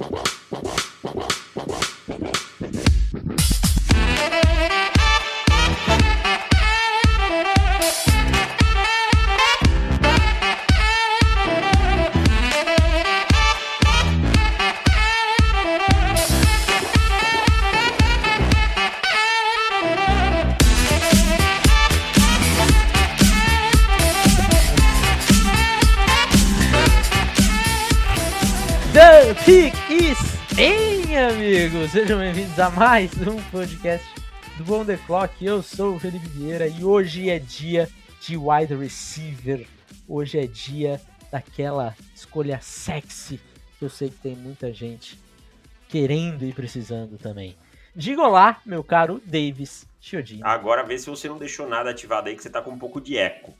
The Sejam bem-vindos a mais um podcast do Bom The Clock. Eu sou o Felipe Vieira e hoje é dia de wide receiver. Hoje é dia daquela escolha sexy que eu sei que tem muita gente querendo e precisando também. Diga olá, meu caro Davis Chiodini. Agora vê se você não deixou nada ativado aí, que você tá com um pouco de eco.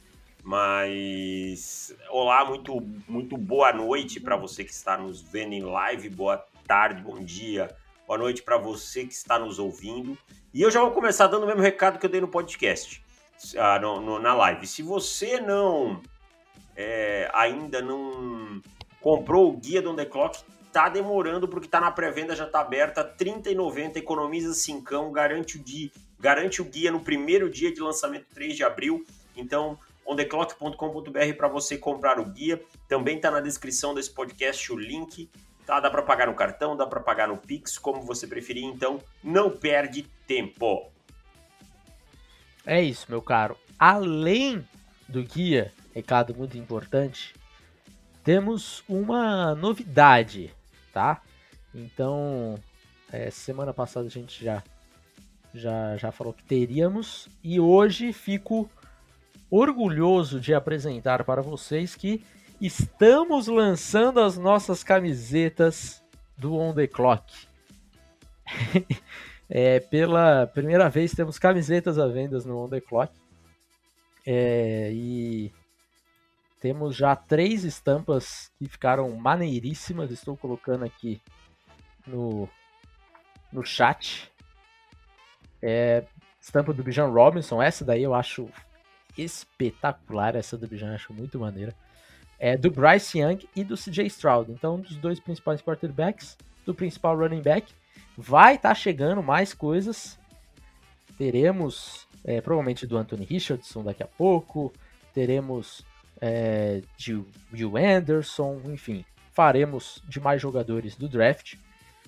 Mas olá, muito muito boa noite para você que está nos vendo em live, boa tarde, bom dia, boa noite para você que está nos ouvindo. E eu já vou começar dando o mesmo recado que eu dei no podcast, ah, no, no, na live. Se você não é, ainda não comprou o guia do On The Clock, tá demorando porque tá na pré-venda, já tá aberta, R$ 30,90, economiza 5, garante o, garante o guia no primeiro dia de lançamento, 3 de abril. Então, ondeclock.com.br para você comprar o guia. Também está na descrição desse podcast o link. Tá? Dá para pagar no cartão, dá para pagar no Pix, como você preferir. Então, não perde tempo. É isso, meu caro. Além do guia, recado muito importante, temos uma novidade, tá? Então, é, semana passada a gente já, já, já falou que teríamos e hoje fico orgulhoso de apresentar para vocês que estamos lançando as nossas camisetas do On The Clock. é, pela primeira vez temos camisetas à venda no On The Clock. É, e temos já três estampas que ficaram maneiríssimas. Estou colocando aqui no, no chat. É, estampa do Bijan Robinson. Essa daí eu acho espetacular. Essa do Bijan acho muito maneira. É do Bryce Young e do CJ Stroud. Então, dos dois principais quarterbacks, do principal running back. Vai estar tá chegando mais coisas. Teremos é, provavelmente do Anthony Richardson daqui a pouco. Teremos é, de Will Anderson, enfim. Faremos de mais jogadores do draft.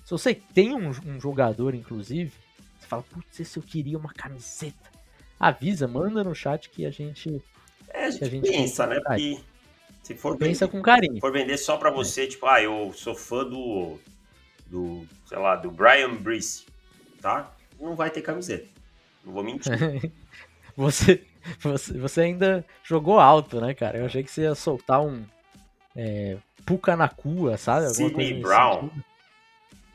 Se você tem um, um jogador, inclusive, você fala, putz, se eu queria uma camiseta avisa, manda no chat que a gente. É, a gente, a gente pensa, né? Porque se for pensa vender, com carinho. for vender só para você, é. tipo, ah, eu sou fã do. do, sei lá, do Brian Brice, tá? Não vai ter camiseta. Não vou mentir. você, você, você ainda jogou alto, né, cara? Eu achei que você ia soltar um. É, Puka na cua, sabe? Sidney Brown.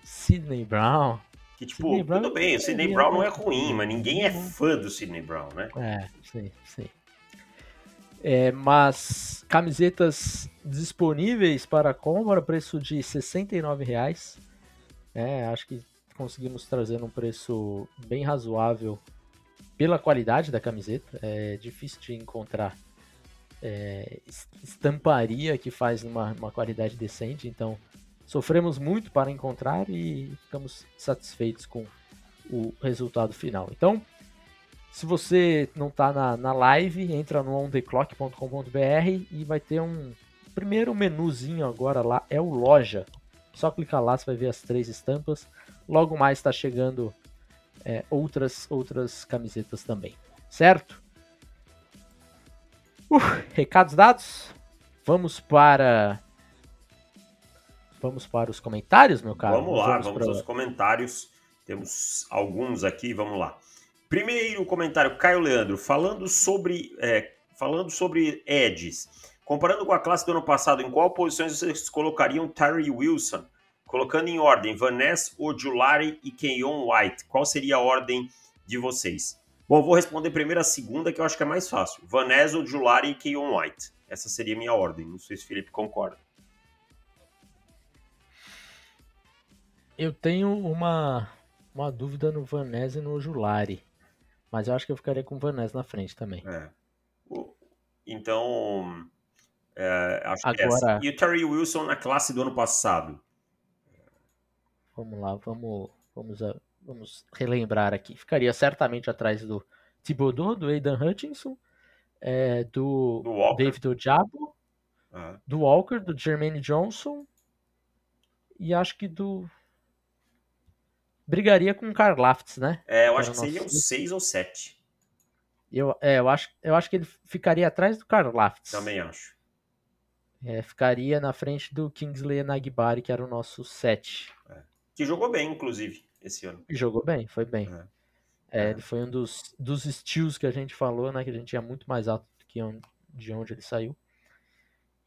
Sidney Brown. Que, tipo, Brown tudo bem, o Sidney Brown não é ruim, mas ninguém é fã do Sidney Brown, né? É, sim, sim. É, mas camisetas disponíveis para compra, preço de R$ reais. É, acho que conseguimos trazer um preço bem razoável pela qualidade da camiseta. É difícil de encontrar é, estamparia que faz uma, uma qualidade decente, então sofremos muito para encontrar e ficamos satisfeitos com o resultado final. Então, se você não está na, na live, entra no ontheclock.com.br e vai ter um primeiro menuzinho agora lá, é o loja. Só clicar lá, você vai ver as três estampas. Logo mais está chegando é, outras, outras camisetas também, certo? Uh, recados dados? Vamos para Vamos para os comentários, meu caro? Vamos lá, vamos, vamos para... aos comentários. Temos alguns aqui, vamos lá. Primeiro comentário, Caio Leandro, falando sobre, é, falando sobre Eds. Comparando com a classe do ano passado, em qual posições vocês colocariam Terry Wilson? Colocando em ordem, Vanessa, Ojulari e Kenyon White. Qual seria a ordem de vocês? Bom, vou responder primeiro a segunda, que eu acho que é mais fácil. Vanessa, Ojulari e Kenyon White. Essa seria a minha ordem. Não sei se o Felipe concorda. Eu tenho uma, uma dúvida no Vanese e no Julari. Mas eu acho que eu ficaria com o Vanese na frente também. É. Então, é, acho Agora... que é essa. E o Terry Wilson na classe do ano passado? Vamos lá, vamos, vamos, vamos relembrar aqui. Ficaria certamente atrás do Thibodeau, do Aidan Hutchinson, é, do, do David Ojabo, uhum. do Walker, do Jermaine Johnson e acho que do brigaria com o Karlaftis, né? É, eu acho que seriam seis ou sete. Eu, é, eu, acho, eu acho que ele ficaria atrás do Karlaftis. Também acho. É, ficaria na frente do Kingsley Nagbari, que era o nosso 7. É. Que jogou bem, inclusive, esse ano. Jogou bem, foi bem. É. É, ele foi um dos, dos steals que a gente falou, né? Que a gente tinha muito mais alto do que onde, de onde ele saiu.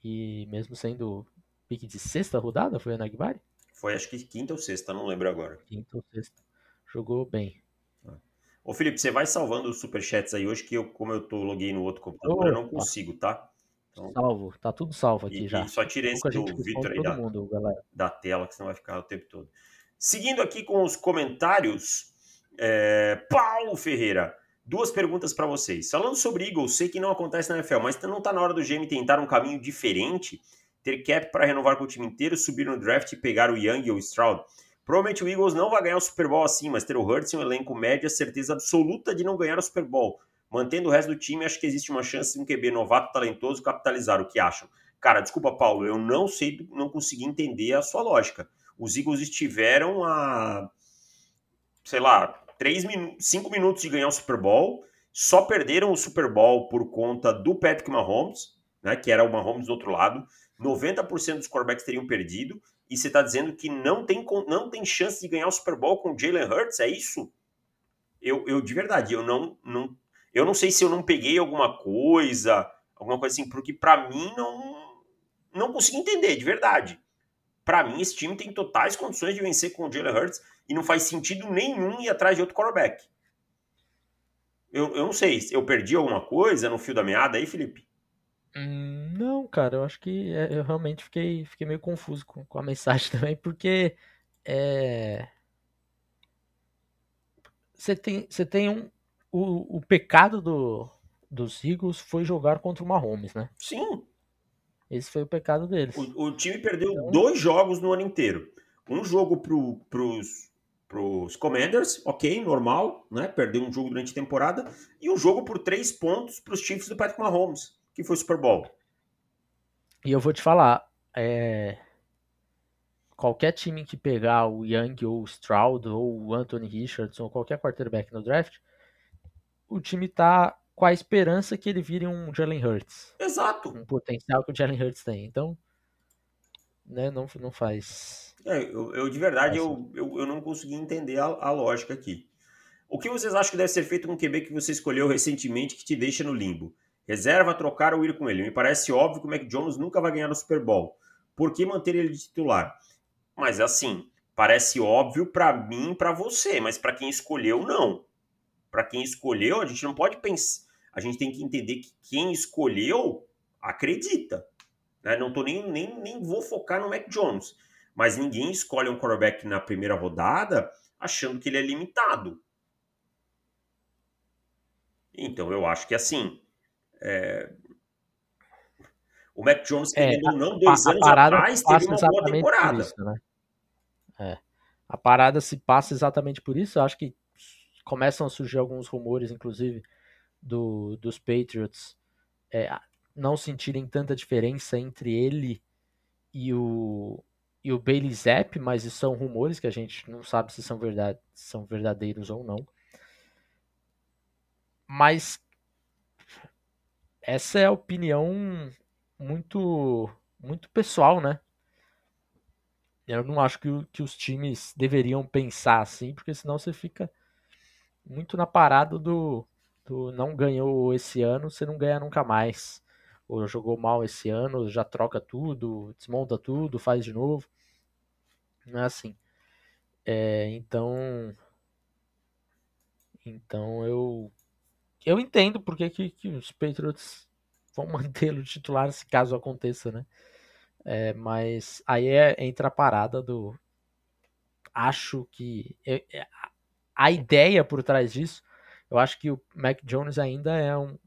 E mesmo sendo pique de sexta rodada, foi o Nagbari? Foi acho que quinta ou sexta, não lembro agora. Quinta ou sexta. Jogou bem. Ô Felipe, você vai salvando os superchats aí hoje, que eu, como eu tô loguei no outro computador, eu não consigo, tá? Então, salvo, tá tudo salvo aqui e, já. E só tirei esse do Victor aí da, mundo, da, tela, que senão vai ficar o tempo todo. Seguindo aqui com os comentários, é, Paulo Ferreira, duas perguntas para vocês. Falando sobre Eagles, sei que não acontece na NFL, mas não tá na hora do GM tentar um caminho diferente? Ter cap para renovar com o time inteiro, subir no draft e pegar o Young ou o Stroud? Provavelmente o Eagles não vai ganhar o Super Bowl assim, mas ter o Hurts em um elenco médio é certeza absoluta de não ganhar o Super Bowl. Mantendo o resto do time, acho que existe uma chance de um QB novato talentoso capitalizar. O que acham? Cara, desculpa, Paulo, eu não sei, não consegui entender a sua lógica. Os Eagles estiveram a, sei lá, 3 minutos, 5 minutos de ganhar o Super Bowl, só perderam o Super Bowl por conta do Patrick Mahomes, né, que era o Mahomes do outro lado. 90% dos quarterbacks teriam perdido e você está dizendo que não tem, não tem chance de ganhar o Super Bowl com o Jalen Hurts, é isso? Eu, eu de verdade, eu não, não, eu não sei se eu não peguei alguma coisa, alguma coisa assim, porque para mim não, não consigo entender, de verdade. Para mim, esse time tem totais condições de vencer com o Jalen Hurts e não faz sentido nenhum ir atrás de outro quarterback. Eu, eu não sei, eu perdi alguma coisa no fio da meada aí, Felipe? Hum, não, cara, eu acho que é, eu realmente fiquei, fiquei meio confuso com, com a mensagem também, porque é... você tem, você tem um, o, o pecado do, dos Eagles foi jogar contra o Mahomes, né? Sim. Esse foi o pecado deles. O, o time perdeu então... dois jogos no ano inteiro. Um jogo pro, pros, pros Commanders, ok, normal, né? Perdeu um jogo durante a temporada. E um jogo por três pontos pros Chiefs do Patrick Mahomes que foi Super Bowl. E eu vou te falar, é... qualquer time que pegar o Young ou o Stroud ou o Anthony Richardson ou qualquer quarterback no draft, o time tá com a esperança que ele vire um Jalen Hurts. Exato. Um potencial que o Jalen Hurts tem. Então, né, não, não faz. É, eu, eu, de verdade eu, eu, eu, não consegui entender a, a lógica aqui. O que vocês acham que deve ser feito com o QB que você escolheu recentemente que te deixa no limbo? Reserva, trocar ou ir com ele. Me parece óbvio que o Mac Jones nunca vai ganhar no Super Bowl. Por que manter ele de titular? Mas assim, parece óbvio para mim para você, mas para quem escolheu, não. Para quem escolheu, a gente não pode pensar. A gente tem que entender que quem escolheu acredita. Né? Não tô nem, nem, nem vou focar no Mac Jones. Mas ninguém escolhe um quarterback na primeira rodada achando que ele é limitado. Então eu acho que assim, é... O Mac Jones, é, querendo ou não, dois a, anos a atrás, teve uma boa temporada. Isso, né? é. A parada se passa exatamente por isso. Eu acho que começam a surgir alguns rumores, inclusive, do, dos Patriots é, não sentirem tanta diferença entre ele e o, e o Bailey Zapp, mas isso são rumores que a gente não sabe se são, verdade, são verdadeiros ou não. Mas essa é a opinião muito muito pessoal, né? Eu não acho que, que os times deveriam pensar assim, porque senão você fica muito na parada do, do não ganhou esse ano, você não ganha nunca mais. Ou jogou mal esse ano, já troca tudo, desmonta tudo, faz de novo. Não é assim. É, então. Então eu eu entendo porque que, que os Patriots vão mantê-lo titular se caso aconteça, né? É, mas aí é, entra a parada do. Acho que. É, a ideia por trás disso, eu acho que o Mac Jones ainda é um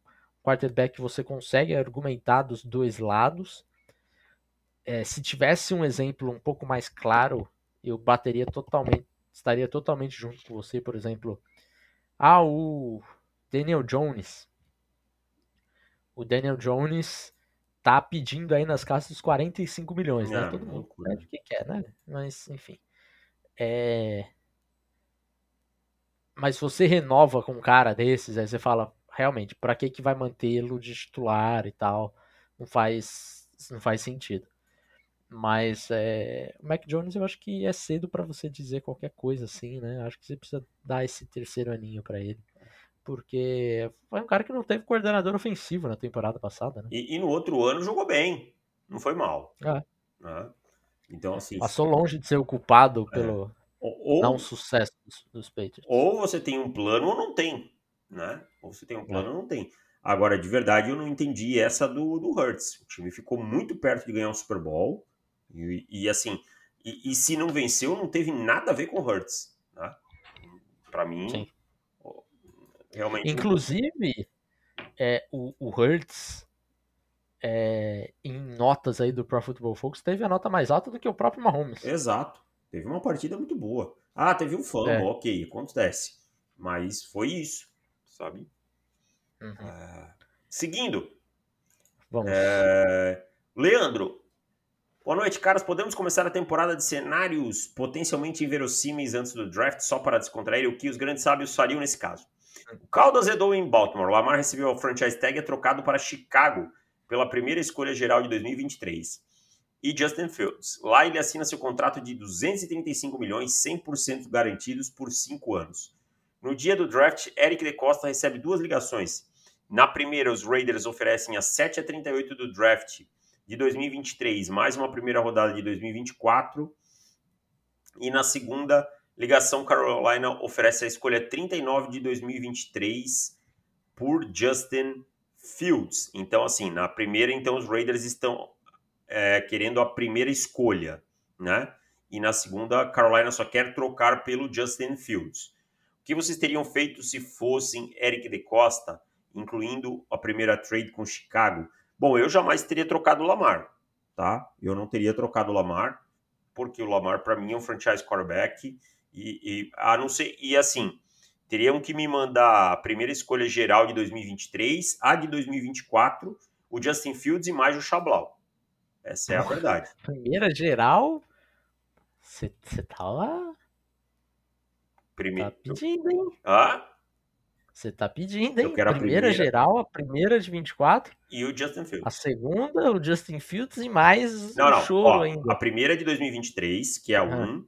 quarterback que você consegue argumentar dos dois lados. É, se tivesse um exemplo um pouco mais claro, eu bateria totalmente, estaria totalmente junto com você, por exemplo. Ah, o Daniel Jones. O Daniel Jones tá pedindo aí nas casas dos 45 milhões, né? É, Todo mundo pede o que quer, né? Mas, enfim. É... Mas se você renova com um cara desses, aí você fala, realmente, pra que que vai mantê-lo de titular e tal? Não faz, não faz sentido. Mas é, o Mac Jones eu acho que é cedo pra você dizer qualquer coisa assim, né? Acho que você precisa dar esse terceiro aninho pra ele. Porque foi um cara que não teve coordenador ofensivo na temporada passada, né? E, e no outro ano jogou bem. Não foi mal. É. né? Então, assim. Passou longe de ser o culpado pelo Ou, não sucesso dos, dos Patriots. ou você tem um plano ou não tem. Né? Ou você tem um plano ou não tem. Agora, de verdade, eu não entendi essa do, do Hurts. O time ficou muito perto de ganhar um Super Bowl. E, e assim, e, e se não venceu, não teve nada a ver com o Hurts. Né? Pra mim, Sim. Realmente. Inclusive, é, o, o Hurts, é, em notas aí do Pro Football Focus, teve a nota mais alta do que o próprio Mahomes. Exato. Teve uma partida muito boa. Ah, teve um fumble, É. ok, acontece. Mas foi isso, sabe? Uhum. Ah, seguindo, Vamos. é, Leandro. Boa noite, caras. Podemos começar a temporada de cenários potencialmente inverossímeis antes do draft, só para descontrair o que os grandes sábios fariam nesse caso. O caldo azedou em Baltimore. Lamar recebeu a franchise tag e é trocado para Chicago pela primeira escolha geral de 2023. E Justin Fields. Lá ele assina seu contrato de 235 milhões, 100% garantidos por 5 anos. No dia do draft, Eric De Costa recebe duas ligações. Na primeira, os Raiders oferecem as 7 a 38 do draft de 2023, mais uma primeira rodada de 2024. E na segunda, ligação Carolina oferece a escolha 39 de 2023 por Justin Fields. Então, assim, na primeira, então os Raiders estão é, querendo a primeira escolha, né? E na segunda, Carolina só quer trocar pelo Justin Fields. O que vocês teriam feito se fossem Eric De Costa, incluindo a primeira trade com Chicago? Bom, eu jamais teria trocado o Lamar, tá? Eu não teria trocado o Lamar, porque o Lamar, para mim, é um franchise quarterback. E, e, a não ser, e assim, teriam que me mandar a primeira escolha geral de 2023, a de 2024, o Justin Fields e mais o Chablau. Essa é a verdade. Primeira geral, você tava Primeiro. tá pedindo, hein? Ah, Você tá pedindo, hein? A primeira, primeira. geral, a primeira de 24, e o Justin a Fields. segunda, o Justin Fields e mais Não, um não. choro Ó, ainda. a primeira de 2023, que é a Ah. 1,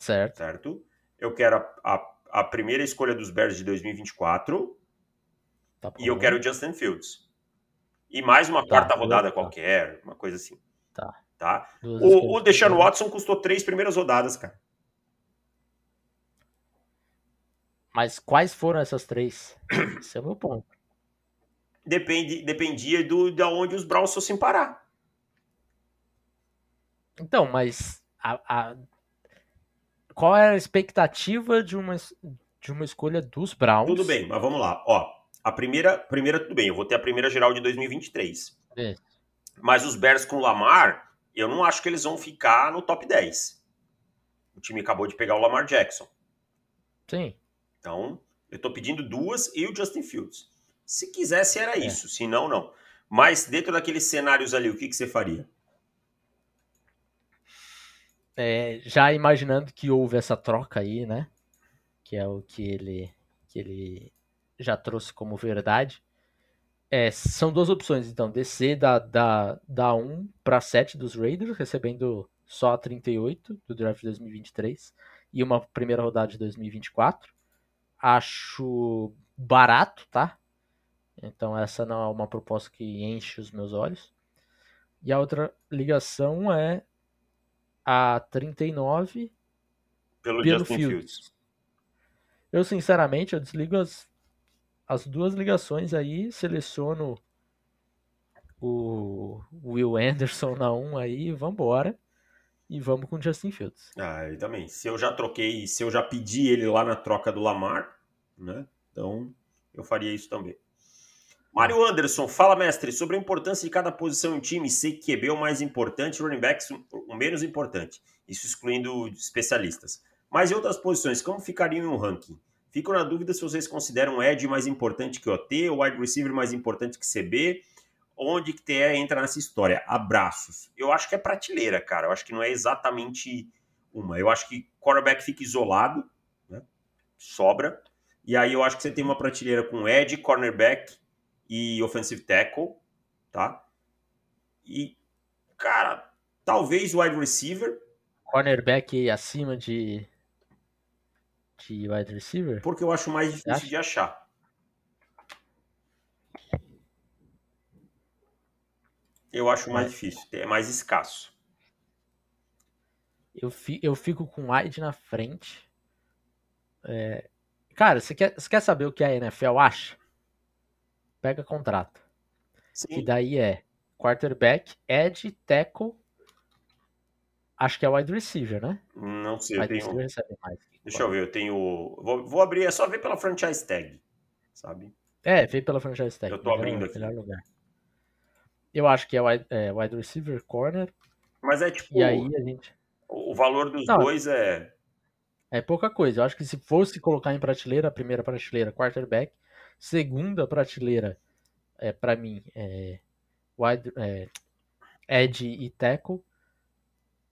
Certo. certo? Eu quero a, a, a primeira escolha dos Bears de 2024 Tá e eu quero o Justin Fields. E mais uma Tá, quarta rodada tá. qualquer, uma coisa assim. Tá. Tá? Duas O, o. Deshaun Watson custou três primeiras rodadas, cara. Mas quais foram essas três? Esse é o meu ponto. Depende, dependia do, de onde os Browns fossem parar. Então, mas a, a- qual era a expectativa de uma, de uma escolha dos Browns? Tudo bem, mas vamos lá. Ó, a primeira, primeira, tudo bem, eu vou ter a primeira geral de 2023. É. Mas os Bears com o Lamar, eu não acho que eles vão ficar no top 10. O time acabou de pegar o Lamar Jackson. Sim. Então, eu tô pedindo duas e o Justin Fields. Se quisesse, era É. isso. Se não, não. Mas dentro daqueles cenários ali, o que, que você faria? É, já imaginando que houve essa troca aí, né? Que é o que ele, que ele já trouxe como verdade. É, são duas opções, então. Descer da, da, da 1 para 7 dos Raiders, recebendo só a 38 do draft de 2023 e uma primeira rodada de 2024. Acho barato, tá? Então essa não é uma proposta que enche os meus olhos. E a outra ligação é a 39 Pelo, pelo Justin Fields. Fields. Eu, sinceramente, eu desligo as, as duas ligações aí, seleciono o Will Anderson na 1 aí, vambora. E vamos com o Justin Fields. Ah, eu também. Se eu já troquei, se eu já pedi ele lá na troca do Lamar, né? Então, eu faria isso também. Mário Anderson, fala mestre, sobre a importância de cada posição em time, que QB é o mais importante, running backs o menos importante, isso excluindo especialistas. Mas em outras posições, como ficariam em um ranking? Fico na dúvida se vocês consideram Ed mais importante que OT, ou wide receiver mais importante que CB, onde que TE entra nessa história? Abraços. Eu acho que é prateleira, cara. Eu acho que não é exatamente uma. Eu acho que quarterback fica isolado, né? sobra. E aí eu acho que você tem uma prateleira com edge, cornerback e offensive tackle, tá? E, cara, talvez wide receiver. Cornerback acima de, de wide receiver? Porque eu acho mais difícil de achar. Eu acho mais difícil, é mais escasso. Eu, fi, eu fico com o Wide na frente. É... Cara, você quer, você quer saber o que a NFL acha? Pega contrato. Sim. Que daí é quarterback, edge, tackle. Acho que é wide receiver, né? Não sei, eu tenho. Deixa eu ver, eu tenho. Vou, vou abrir, é só ver pela franchise tag, sabe? É, vem pela franchise tag. Eu tô abrindo aqui. Lugar. Eu acho que é wide, é wide receiver, corner. Mas é tipo. E aí a gente. O valor dos Não, dois é. É pouca coisa. Eu acho que se fosse colocar em prateleira, a primeira prateleira, quarterback. Segunda prateleira, é, para mim, é, wide, é, edge e tackle.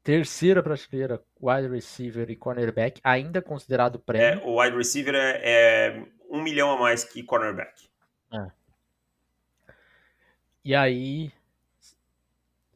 Terceira prateleira, wide receiver e cornerback, ainda considerado prêmio. É, o wide receiver é, é, um milhão a mais que cornerback. É. E aí,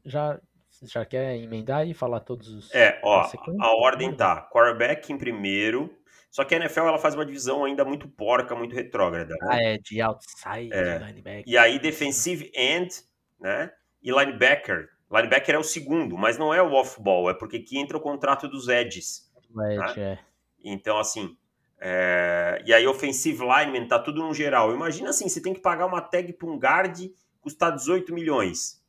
já, já quer emendar e falar todos os. É, ó, a ordem tá: quarterback em primeiro. Só que a NFL ela faz uma divisão ainda muito porca, muito retrógrada. Né? Ah, é, de outside, é. linebacker. E aí, defensive end, né? E linebacker. Linebacker é o segundo, mas não é o off-ball, é porque aqui entra o contrato dos edges. Edge, né? é. Então, assim. É... E aí, offensive lineman, tá tudo no geral. Imagina assim: você tem que pagar uma tag para um guard custar 18 milhões.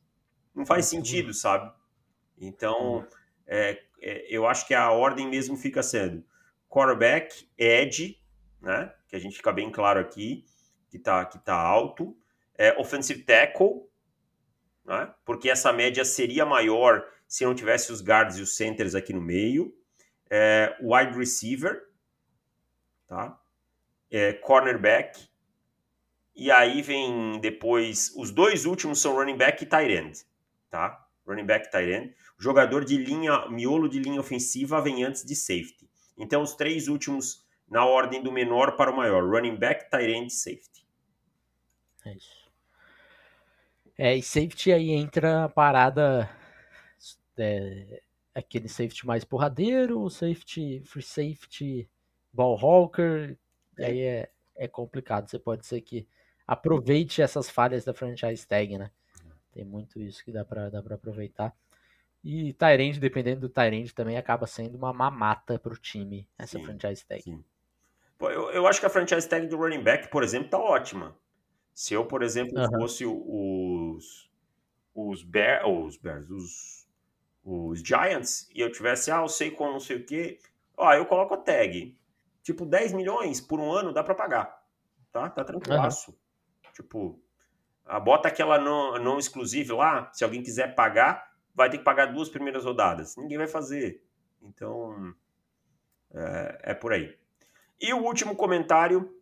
Não faz sentido, sabe? Então, é, é, eu acho que a ordem mesmo fica sendo quarterback, edge, né? Que a gente fica bem claro aqui, que tá, que tá alto. É, offensive tackle, né? Porque essa média seria maior se não tivesse os guards e os centers aqui no meio. É, wide receiver, tá? É, cornerback e aí vem depois, os dois últimos são running back e tight end, tá? Running back e tight end. O jogador de linha, miolo de linha ofensiva vem antes de safety. Então os três últimos na ordem do menor para o maior, running back, tight end e safety. É isso. É, e safety aí entra a parada é, aquele safety mais porradeiro, o safety, free safety, ball hawker, aí é, é complicado. Você pode ser que aproveite essas falhas da franchise tag, né? Tem muito isso que dá pra, dá pra aproveitar. E Tyrande, dependendo do Tyrande, também acaba sendo uma mamata pro time, essa sim, franchise tag. Sim. Pô, eu, eu acho que a franchise tag do running back, por exemplo, tá ótima. Se eu, por exemplo, uhum. fosse os os, Bear, os Bears, os, os Giants, e eu tivesse, ah, eu sei como, não sei o quê, ó, eu coloco a tag. Tipo, 10 milhões por um ano dá para pagar. Tá? Tá tranquilaço. Uhum. Tipo, a bota aquela não, não exclusive lá, se alguém quiser pagar, vai ter que pagar duas primeiras rodadas. Ninguém vai fazer. Então, é, é por aí. E o último comentário,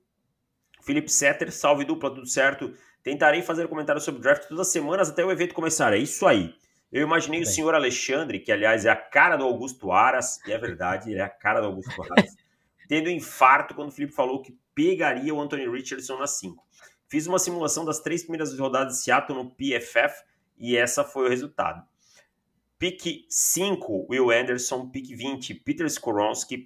Felipe Setter, salve dupla, tudo certo. Tentarei fazer comentário sobre o draft todas as semanas até o evento começar. É isso aí. Eu imaginei Bem. o senhor Alexandre, que aliás é a cara do Augusto Aras, e é verdade, ele é a cara do Augusto Aras, tendo infarto quando o Felipe falou que pegaria o Anthony Richardson na 5. Fiz uma simulação das três primeiras rodadas de Seattle no PFF e essa foi o resultado. Pick 5, Will Anderson. Pick 20, Peter Skoronski.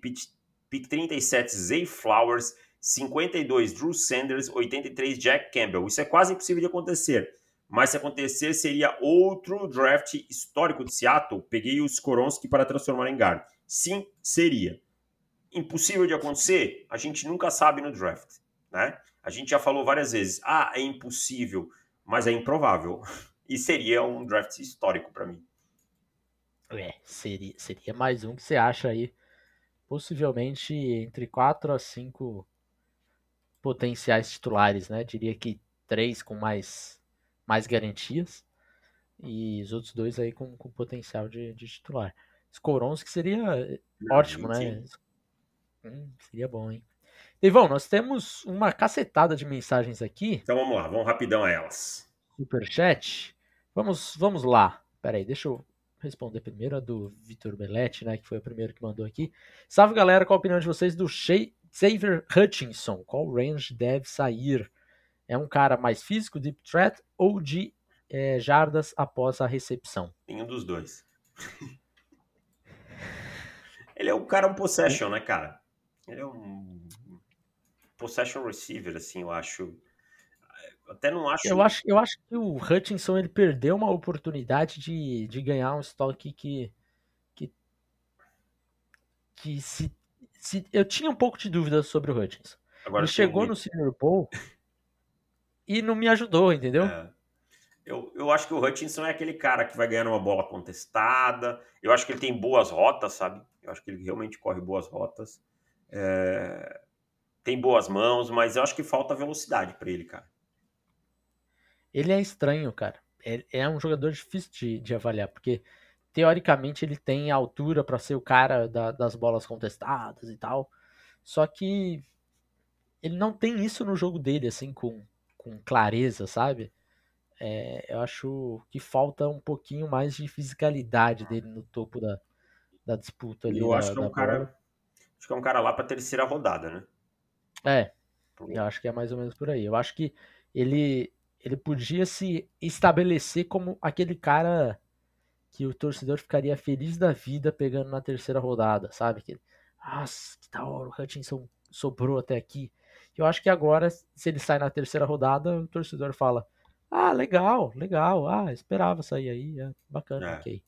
Pick 37, Zay Flowers. 52, Drew Sanders. 83, Jack Campbell. Isso é quase impossível de acontecer. Mas se acontecer, seria outro draft histórico de Seattle. Peguei o Skoronski para transformar em guard. Sim, seria. Impossível de acontecer? A gente nunca sabe no draft, né? A gente já falou várias vezes, ah, é impossível, mas é improvável. E seria um draft histórico para mim. É, seria, seria mais um que você acha aí, possivelmente entre 4 a 5 potenciais titulares, né? Diria que três com mais, mais garantias. E os outros dois aí com, com potencial de, de titular. Skoronski seria ótimo, né? Hum, seria bom, hein? Ivão, nós temos uma cacetada de mensagens aqui. Então vamos lá, vamos rapidão a elas. Superchat. Vamos, vamos lá. Pera aí, deixa eu responder primeiro a do Vitor Belletti, né, que foi o primeiro que mandou aqui. Salve galera, qual a opinião de vocês do Xavier Hutchinson? Qual range deve sair? É um cara mais físico, deep threat, ou de é, jardas após a recepção? Nenhum dos dois. Ele é um cara um possession, né, cara? Ele é um possession receiver, assim, eu acho. Eu até não acho. Eu acho, eu acho que o Hutchinson ele perdeu uma oportunidade de, de ganhar um estoque que. que, que se, se. Eu tinha um pouco de dúvida sobre o Hutchinson. Agora ele chegou muito. no Senior Bowl e não me ajudou, entendeu? É. Eu, eu acho que o Hutchinson é aquele cara que vai ganhando uma bola contestada. Eu acho que ele tem boas rotas, sabe? Eu acho que ele realmente corre boas rotas. É... Tem boas mãos, mas eu acho que falta velocidade para ele, cara. Ele é estranho, cara. É, é um jogador difícil de, de avaliar, porque teoricamente ele tem altura para ser o cara da, das bolas contestadas e tal. Só que ele não tem isso no jogo dele, assim, com, com clareza, sabe? É, eu acho que falta um pouquinho mais de fisicalidade dele no topo da, da disputa ali. Eu da, acho que é um cara. Acho que é um cara lá pra terceira rodada, né? É. Eu acho que é mais ou menos por aí. Eu acho que ele ele podia se estabelecer como aquele cara que o torcedor ficaria feliz da vida pegando na terceira rodada, sabe? Que, nossa, que da hora, o Hutchinson sobrou até aqui. Eu acho que agora, se ele sai na terceira rodada, o torcedor fala: Ah, legal, legal, ah, esperava sair aí, é bacana, é. ok.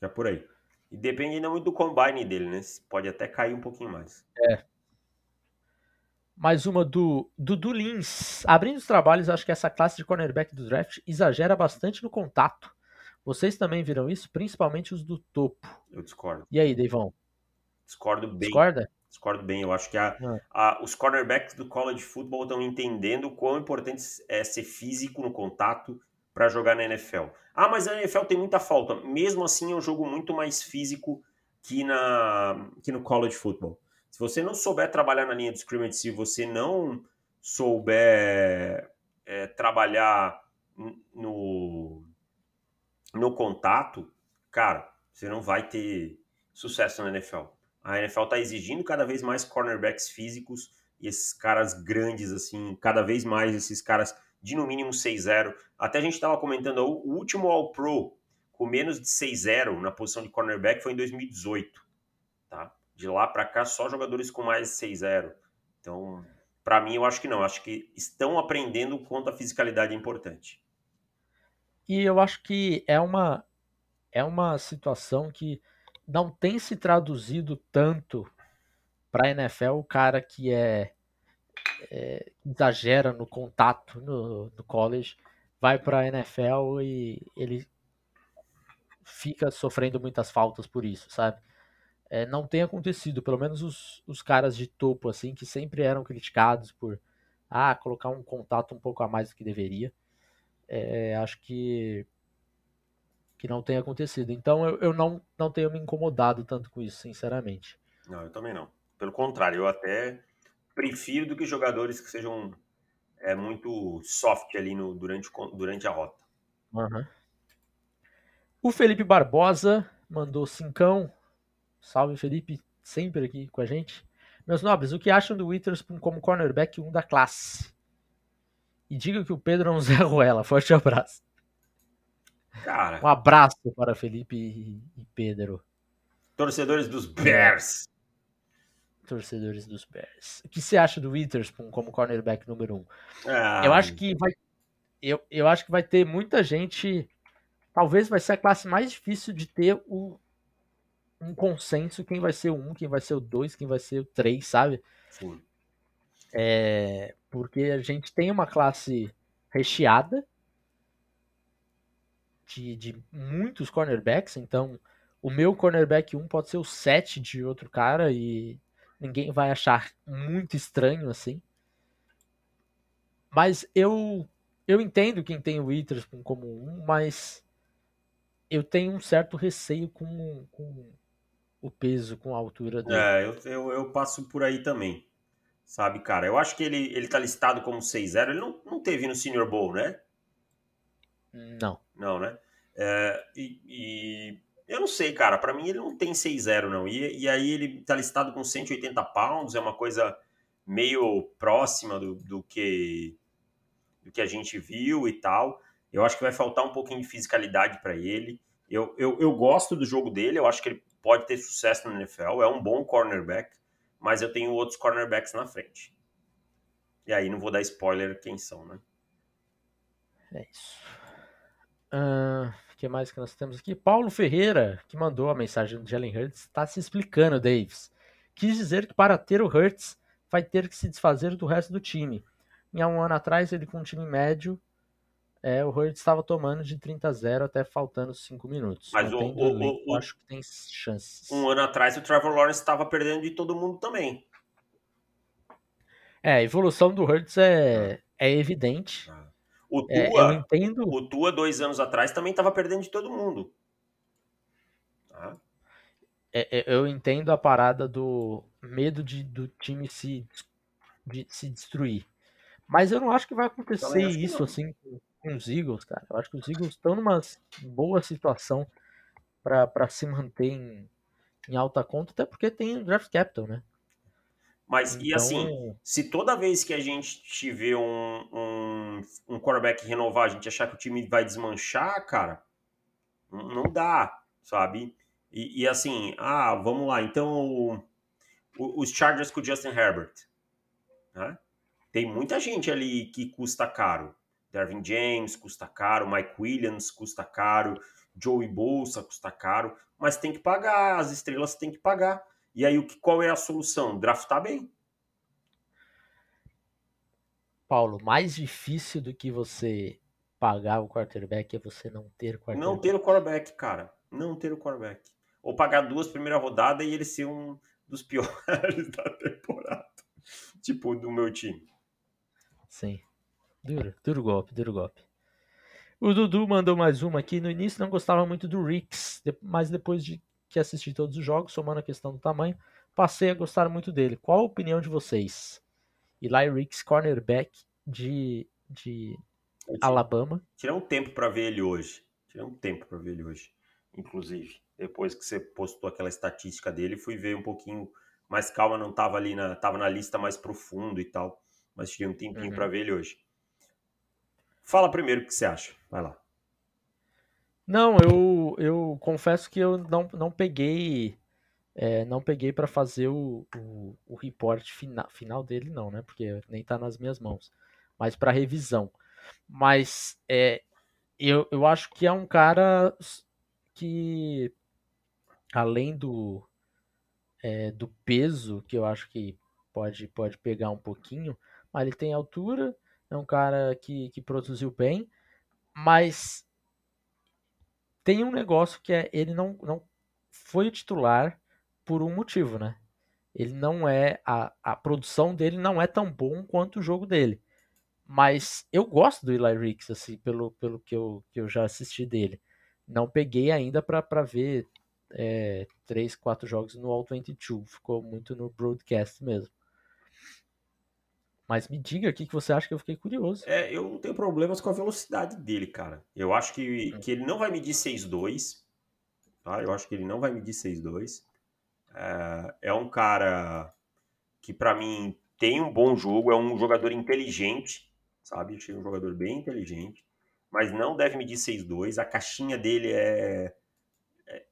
É por aí. E depende ainda muito do combine dele, né? Pode até cair um pouquinho mais. É, mais uma do Dudu Lins. Abrindo os trabalhos, acho que essa classe de cornerback do draft exagera bastante no contato. Vocês também viram isso? Principalmente os do topo. Eu discordo. E aí, Deivão? Discordo bem. Discorda? Discordo bem. Eu acho que a, ah. a, os cornerbacks do college football estão entendendo quão importante é ser físico no contato para jogar na NFL. Ah, mas a NFL tem muita falta. Mesmo assim, é um jogo muito mais físico que, na, que no college football. Se você não souber trabalhar na linha de scrimmage, se você não souber é, trabalhar no, no contato, cara, você não vai ter sucesso na NFL. A NFL está exigindo cada vez mais cornerbacks físicos e esses caras grandes, assim, cada vez mais esses caras de no mínimo 6-0. Até a gente estava comentando, o último All-Pro com menos de 6-0 na posição de cornerback foi em 2018, tá? De lá para cá, só jogadores com mais de 6-0. Então, para mim, eu acho que não. Acho que estão aprendendo o quanto a fisicalidade é importante. E eu acho que é uma, é uma situação que não tem se traduzido tanto para a NFL o cara que é, é, exagera no contato no, no college vai para a NFL e ele fica sofrendo muitas faltas por isso, sabe? É, não tem acontecido. Pelo menos os, os caras de topo, assim, que sempre eram criticados por ah, colocar um contato um pouco a mais do que deveria. É, acho que que não tem acontecido. Então eu, eu não, não tenho me incomodado tanto com isso, sinceramente. Não, eu também não. Pelo contrário, eu até prefiro do que jogadores que sejam é, muito soft ali no, durante, durante a rota. Uhum. O Felipe Barbosa mandou cincão. Salve Felipe, sempre aqui com a gente. Meus nobres, o que acham do Witherspoon como cornerback 1 da classe? E diga que o Pedro é um Zé Ruela. Forte abraço. Cara. Um abraço para Felipe e Pedro. Torcedores dos Bears. Torcedores dos Bears. O que você acha do Witherspoon como cornerback número 1? Ah. Eu acho que vai. Eu, eu acho que vai ter muita gente. Talvez vai ser a classe mais difícil de ter o um consenso quem vai ser o 1, quem vai ser o 2, quem vai ser o 3, sabe? Sim. É, porque a gente tem uma classe recheada de, de muitos cornerbacks, então o meu cornerback 1 pode ser o 7 de outro cara e ninguém vai achar muito estranho assim. Mas eu eu entendo quem tem o Witherspoon como um, mas eu tenho um certo receio com, com o peso, com a altura dele. É, eu, eu, eu, passo por aí também. Sabe, cara? Eu acho que ele, ele tá listado como 6-0. Ele não, não teve no Senior Bowl, né? Não. Não, né? É, e, e, eu não sei, cara. Para mim ele não tem 6-0, não. E, e aí ele tá listado com 180 pounds. É uma coisa meio próxima do, do que do que a gente viu e tal. Eu acho que vai faltar um pouquinho de fisicalidade para ele. Eu, eu, eu gosto do jogo dele, eu acho que ele pode ter sucesso no NFL, é um bom cornerback, mas eu tenho outros cornerbacks na frente. E aí não vou dar spoiler quem são, né? É isso. O uh, que mais que nós temos aqui? Paulo Ferreira, que mandou a mensagem do Jalen Hurts, está se explicando, Davis. Quis dizer que para ter o Hurts, vai ter que se desfazer do resto do time. Em um ano atrás, ele com um time médio, é, o Hurts estava tomando de 30 a 0 até faltando 5 minutos. Mas o, o, o, acho que tem chances. Um ano atrás, o Trevor Lawrence estava perdendo de todo mundo também. É, a evolução do Hurts é, é evidente. Ah. O Tua, é, eu entendo... o Tua, dois anos atrás, também estava perdendo de todo mundo. Ah. É, eu entendo a parada do medo de, do time se, de, se destruir. Mas eu não acho que vai acontecer isso assim com os Eagles, cara. Eu acho que os Eagles estão numa boa situação para se manter em, em, alta conta, até porque tem draft capital, né? Mas então... e assim, se toda vez que a gente tiver um, um, um quarterback renovar, a gente achar que o time vai desmanchar, cara, não dá, sabe? E, e assim, ah, vamos lá, então o, os Chargers com o Justin Herbert, né? Tem muita gente ali que custa caro. Dervin James custa caro, Mike Williams custa caro, Joey Bolsa custa caro, mas tem que pagar, as estrelas têm que pagar. E aí, qual é a solução? Draftar bem. Paulo, mais difícil do que você pagar o quarterback é você não ter quarterback. Não ter o quarterback, cara. Não ter o quarterback. Ou pagar duas primeira rodada e ele ser um dos piores da temporada. Tipo, do meu time. Sim. Duro, duro golpe, duro golpe. O Dudu mandou mais uma aqui. No início não gostava muito do Ricks, mas depois de que assisti todos os jogos, somando a questão do tamanho, passei a gostar muito dele. Qual a opinião de vocês? Eli Ricks, cornerback de, de Alabama. Tirei um tempo para ver ele hoje. Tirei um tempo para ver ele hoje, inclusive. Depois que você postou aquela estatística dele, fui ver um pouquinho mais calma, não estava ali na, tava na lista mais profundo e tal mas tive um tempinho uhum. para ver ele hoje. Fala primeiro o que você acha. Vai lá. Não, eu, eu confesso que eu não, não peguei é, não peguei para fazer o, o, o report final, final dele não, né? Porque nem tá nas minhas mãos. Mas para revisão. Mas é, eu, eu acho que é um cara que além do é, do peso que eu acho que pode pode pegar um pouquinho, mas ele tem altura, é um cara que, que produziu bem, mas tem um negócio que é ele não, não foi titular por um motivo, né? Ele não é a, a produção dele não é tão bom quanto o jogo dele. Mas eu gosto do Eli Ricks assim, pelo, pelo que, eu, que eu já assisti dele. Não peguei ainda para ver é, 3, 4 jogos no All 22. Ficou muito no broadcast mesmo. Mas me diga o que você acha que eu fiquei curioso. É, eu não tenho problemas com a velocidade dele, cara. Eu acho que, hum. que ele não vai medir 6'2", tá? Eu acho que ele não vai medir 6'2". É, é um cara que, para mim, tem um bom jogo, é um jogador inteligente, sabe? Achei um jogador bem inteligente, mas não deve medir 6'2". A caixinha dele é, é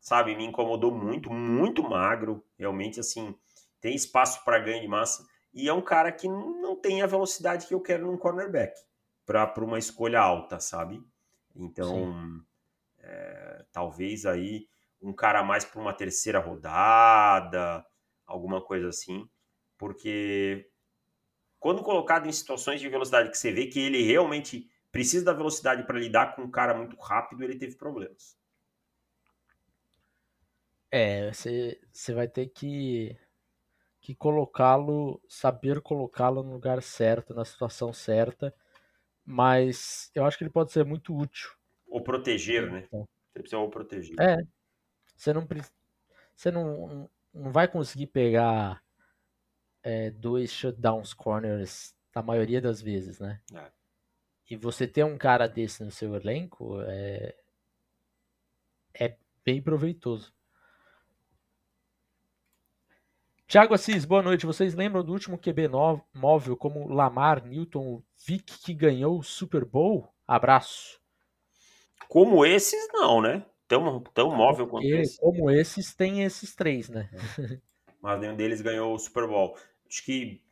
sabe, me incomodou muito, muito magro, realmente, assim, tem espaço para ganho de massa e é um cara que não tem a velocidade que eu quero num cornerback para uma escolha alta, sabe? Então, é, talvez aí um cara mais para uma terceira rodada, alguma coisa assim, porque quando colocado em situações de velocidade que você vê que ele realmente precisa da velocidade para lidar com um cara muito rápido, ele teve problemas. É, você, você vai ter que que colocá-lo, saber colocá-lo no lugar certo, na situação certa, mas eu acho que ele pode ser muito útil. Ou proteger, né? Então, você precisa ou proteger. É. Você não, você não, não vai conseguir pegar é, dois shutdowns corners a maioria das vezes, né? É. E você ter um cara desse no seu elenco é, é bem proveitoso. Tiago Assis, boa noite. Vocês lembram do último QB móvel como Lamar, Newton, Vic que ganhou o Super Bowl? Abraço. Como esses, não, né? Tão, tão móvel quanto esse. Como esses, tem esses três, né? Mas nenhum deles ganhou o Super Bowl. Acho que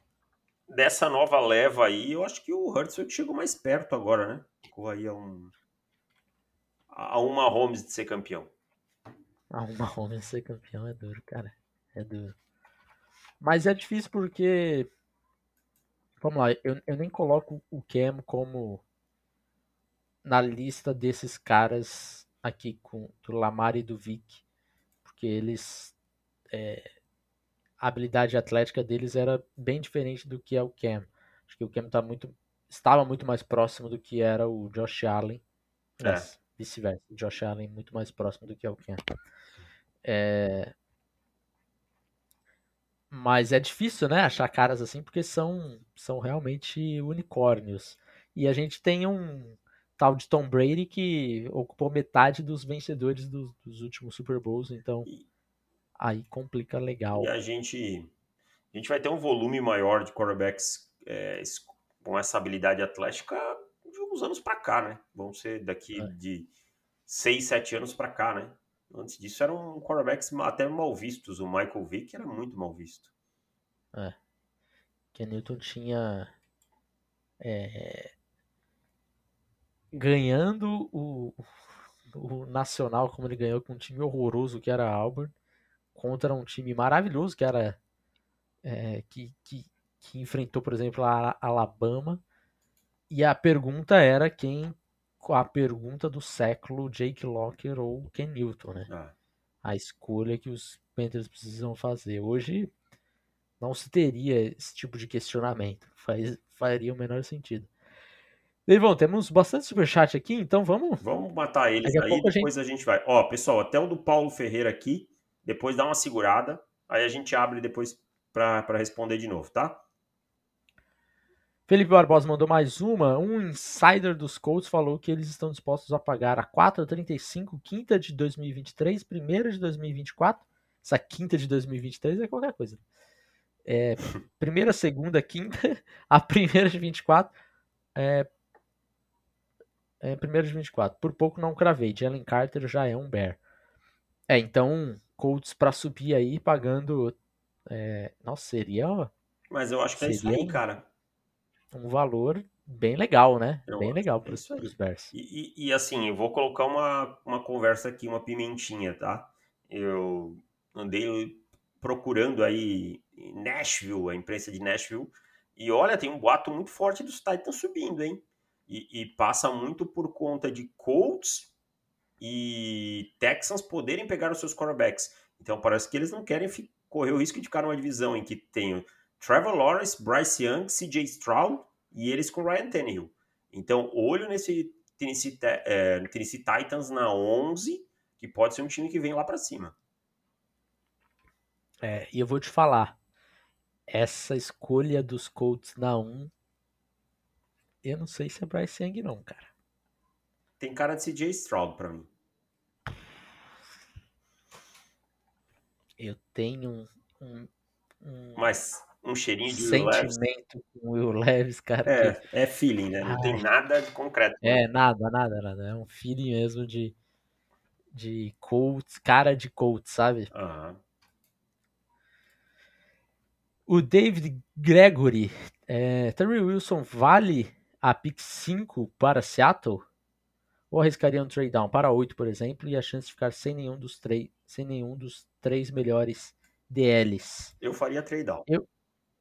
dessa nova leva aí, eu acho que o Hurts chegou mais perto agora, né? Ficou aí a um. a uma Holmes de ser campeão. A uma Holmes de ser campeão é duro, cara. É duro. Mas é difícil porque. Vamos lá, eu, eu nem coloco o Cam como na lista desses caras aqui com do Lamar e do Vic, porque eles é, a habilidade atlética deles era bem diferente do que é o Cam. Acho que o Cam tá muito, estava muito mais próximo do que era o Josh Allen. É. Vice-versa. O Josh Allen muito mais próximo do que é o Cam. É... Mas é difícil, né, achar caras assim, porque são, são realmente unicórnios. E a gente tem um tal de Tom Brady que ocupou metade dos vencedores dos, dos últimos Super Bowls, então aí complica legal. E a gente, a gente vai ter um volume maior de quarterbacks é, com essa habilidade atlética de uns anos para cá, né? Vão ser daqui é. de 6, 7 anos para cá, né? Antes disso eram quarterbacks até mal vistos. O Michael Vick era muito mal visto. É. Que Newton tinha é, ganhando o, o Nacional como ele ganhou com um time horroroso que era Auburn contra um time maravilhoso que era é, que, que, que, enfrentou, por exemplo, a Alabama. E a pergunta era quem a pergunta do século, Jake Locker ou Ken Newton, né? Ah. A escolha que os Panthers precisam fazer. Hoje não se teria esse tipo de questionamento. Faz, faria o menor sentido. Deivão, temos bastante superchat aqui, então vamos. Vamos matar eles aí, depois a gente... a gente vai. Ó, pessoal, até o do Paulo Ferreira aqui depois dá uma segurada, aí a gente abre depois para responder de novo, tá? Felipe Barbosa mandou mais uma. Um insider dos Colts falou que eles estão dispostos a pagar a 4,35, quinta de 2023, primeira de 2024. Essa quinta de 2023 é qualquer coisa. É, primeira, segunda, quinta, a primeira de 24. É, é, primeira de 24. Por pouco não cravei. Jalen Carter já é um bear. É, então Colts para subir aí pagando. É, nossa, seria. Mas eu acho que é isso aí, cara. Um valor bem legal, né? Eu bem legal para os Bears. E, e, e, assim, eu vou colocar uma, uma conversa aqui, uma pimentinha, tá? Eu andei procurando aí Nashville, a imprensa de Nashville, e olha, tem um boato muito forte dos Titans subindo, hein? E, e passa muito por conta de Colts e Texans poderem pegar os seus quarterbacks. Então parece que eles não querem correr o risco de ficar numa divisão em que tem Trevor Lawrence, Bryce Young, CJ Stroud e eles com Ryan Tannehill. Então olho nesse Tennessee, é, Tennessee Titans na 11, que pode ser um time que vem lá para cima. É, e eu vou te falar, essa escolha dos Colts na 1, eu não sei se é Bryce Young não, cara. Tem cara de CJ Stroud para mim. Eu tenho um, um, Mas um cheirinho de sentimento com o Will Leves, cara. É, que... é feeling, né? Não Ai. tem nada de concreto. É, nada, nada, nada. É um feeling mesmo de, de Colts, cara de Colts, sabe? Uhum. O David Gregory, é, Terry Wilson vale a pick 5 para Seattle? ou arriscaria um trade down para 8, por exemplo, e a chance de ficar sem nenhum dos três, sem nenhum dos três melhores DLs. Eu faria trade down. Eu,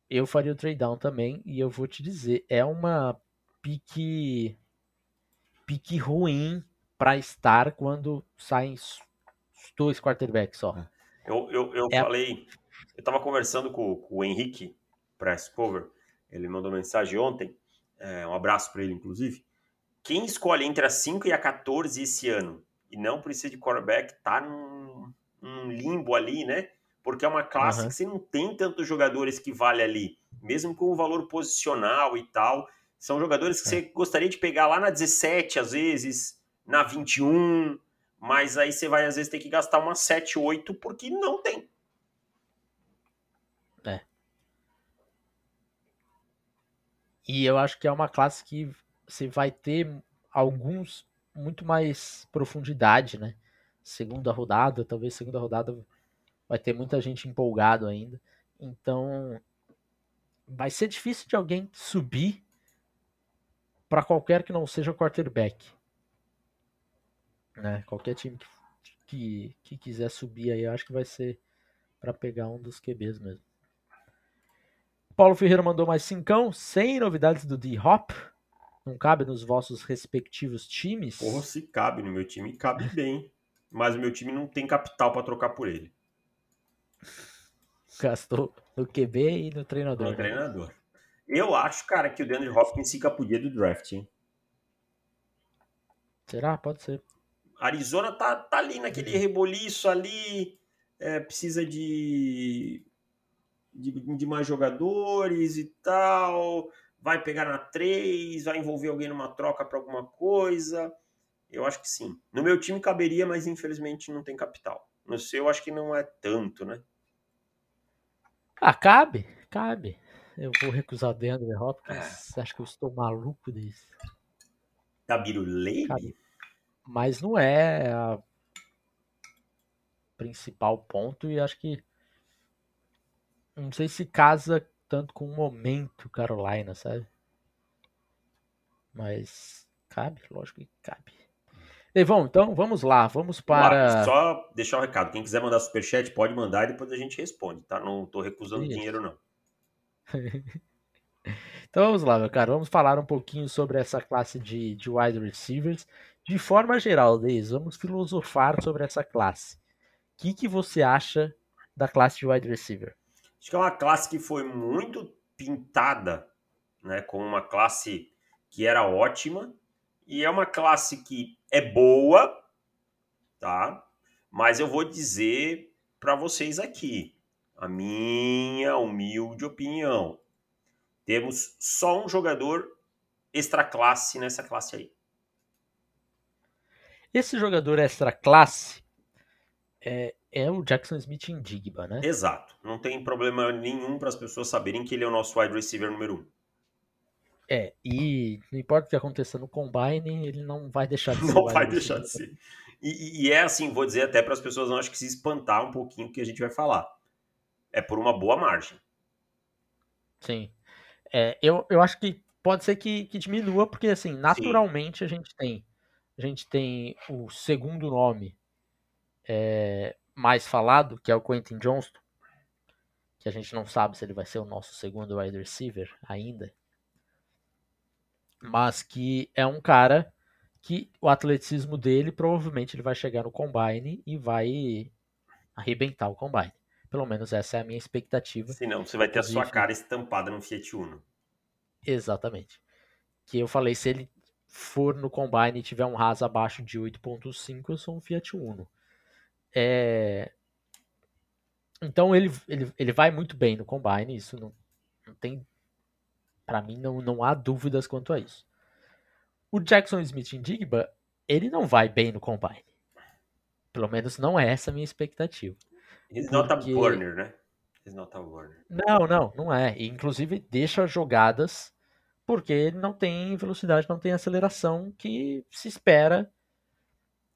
eu faria o trade down também, e eu vou te dizer, é uma pique pique ruim para estar quando saem dois quarterbacks só. Eu, eu, eu é falei, tava conversando com, com o Henrique Press Cover, ele mandou mensagem ontem, é, um abraço para ele, inclusive. Quem escolhe entre a 5 e a 14 esse ano e não precisa de quarterback, tá num, num limbo ali, né? Porque é uma classe uhum. que você não tem tantos jogadores que vale ali, mesmo com o valor posicional e tal. São jogadores que é. você gostaria de pegar lá na 17, às vezes, na 21, mas aí você vai, às vezes, ter que gastar uma 7, 8, porque não tem. É. E eu acho que é uma classe que você vai ter alguns muito mais profundidade, né? Segunda rodada, talvez segunda rodada vai ter muita gente empolgado ainda. Então, vai ser difícil de alguém subir para qualquer que não seja quarterback. Né? Qualquer time que, que, que quiser subir aí, eu acho que vai ser para pegar um dos QBs mesmo. Paulo Ferreira mandou mais cincão, sem novidades do D-Hop. Não cabe nos vossos respectivos times? Porra, se cabe no meu time, cabe bem. Mas o meu time não tem capital para trocar por ele. Gastou no QB e no treinador. No né? treinador. Eu acho, cara, que o DeAndre Hopkins fica pro dia do draft, hein? Será? Pode ser. Arizona tá, tá ali naquele uhum. reboliço ali, é, precisa de, de, de, mais jogadores e tal, vai pegar na 3, vai envolver alguém numa troca para alguma coisa. Eu acho que sim. No meu time caberia, mas infelizmente não tem capital. No seu, acho que não é tanto, né? Ah, cabe, cabe. Eu vou recusar DeAndre Hopkins. É. Acha que eu estou maluco disso? Tabirulei? Mas não é a principal ponto e acho que não sei se casa tanto com o momento Carolina, sabe? Mas cabe, lógico que cabe. Evão, então vamos lá, vamos para. Só deixar um recado: quem quiser mandar superchat pode mandar e depois a gente responde, tá? Não estou recusando Isso. dinheiro, não. então vamos lá, meu cara. Vamos falar um pouquinho sobre essa classe de, de wide receivers. De forma geral, Deis, vamos filosofar sobre essa classe. O que, que você acha da classe de wide receiver? Acho que é uma classe que foi muito pintada, né, como uma classe que era ótima, e é uma classe que é boa, tá? Mas eu vou dizer para vocês aqui, a minha humilde opinião. Temos só um jogador extra classe nessa classe aí. Esse jogador extra classe é, é o Jackson Smith em Digba, né? Exato. Não tem problema nenhum para as pessoas saberem que ele é o nosso wide receiver número um. É, e não importa o que aconteça no Combine, ele não vai deixar de ser. Não vai deixar de ser. E, e, é assim, vou dizer até para as pessoas, não acho que se espantar um pouquinho o que a gente vai falar. É por uma boa margem. Sim. É, eu, eu acho que pode ser que, que diminua, porque assim, naturalmente Sim. a gente tem. A gente tem o segundo nome é, mais falado, que é o Quentin Johnston. Que a gente não sabe se ele vai ser o nosso segundo wide receiver ainda mas que é um cara que o atleticismo dele provavelmente ele vai chegar no combine e vai arrebentar o combine. Pelo menos essa é a minha expectativa. Senão você vai ter a sua cara estampada no Fiat Uno. Exatamente. Que eu falei, se ele for no combine e tiver um RAS abaixo de 8.5, eu sou um Fiat Uno. É... Então ele, ele, ele vai muito bem no combine, isso não, não tem para mim não, não há dúvidas quanto a isso. O Jackson Smith em Digba, ele não vai bem no combine. Pelo menos não é essa a minha expectativa. He's porque... not a burner, né? He's not a burner. Não, não, não é. E, inclusive deixa jogadas porque ele não tem velocidade, não tem aceleração que se espera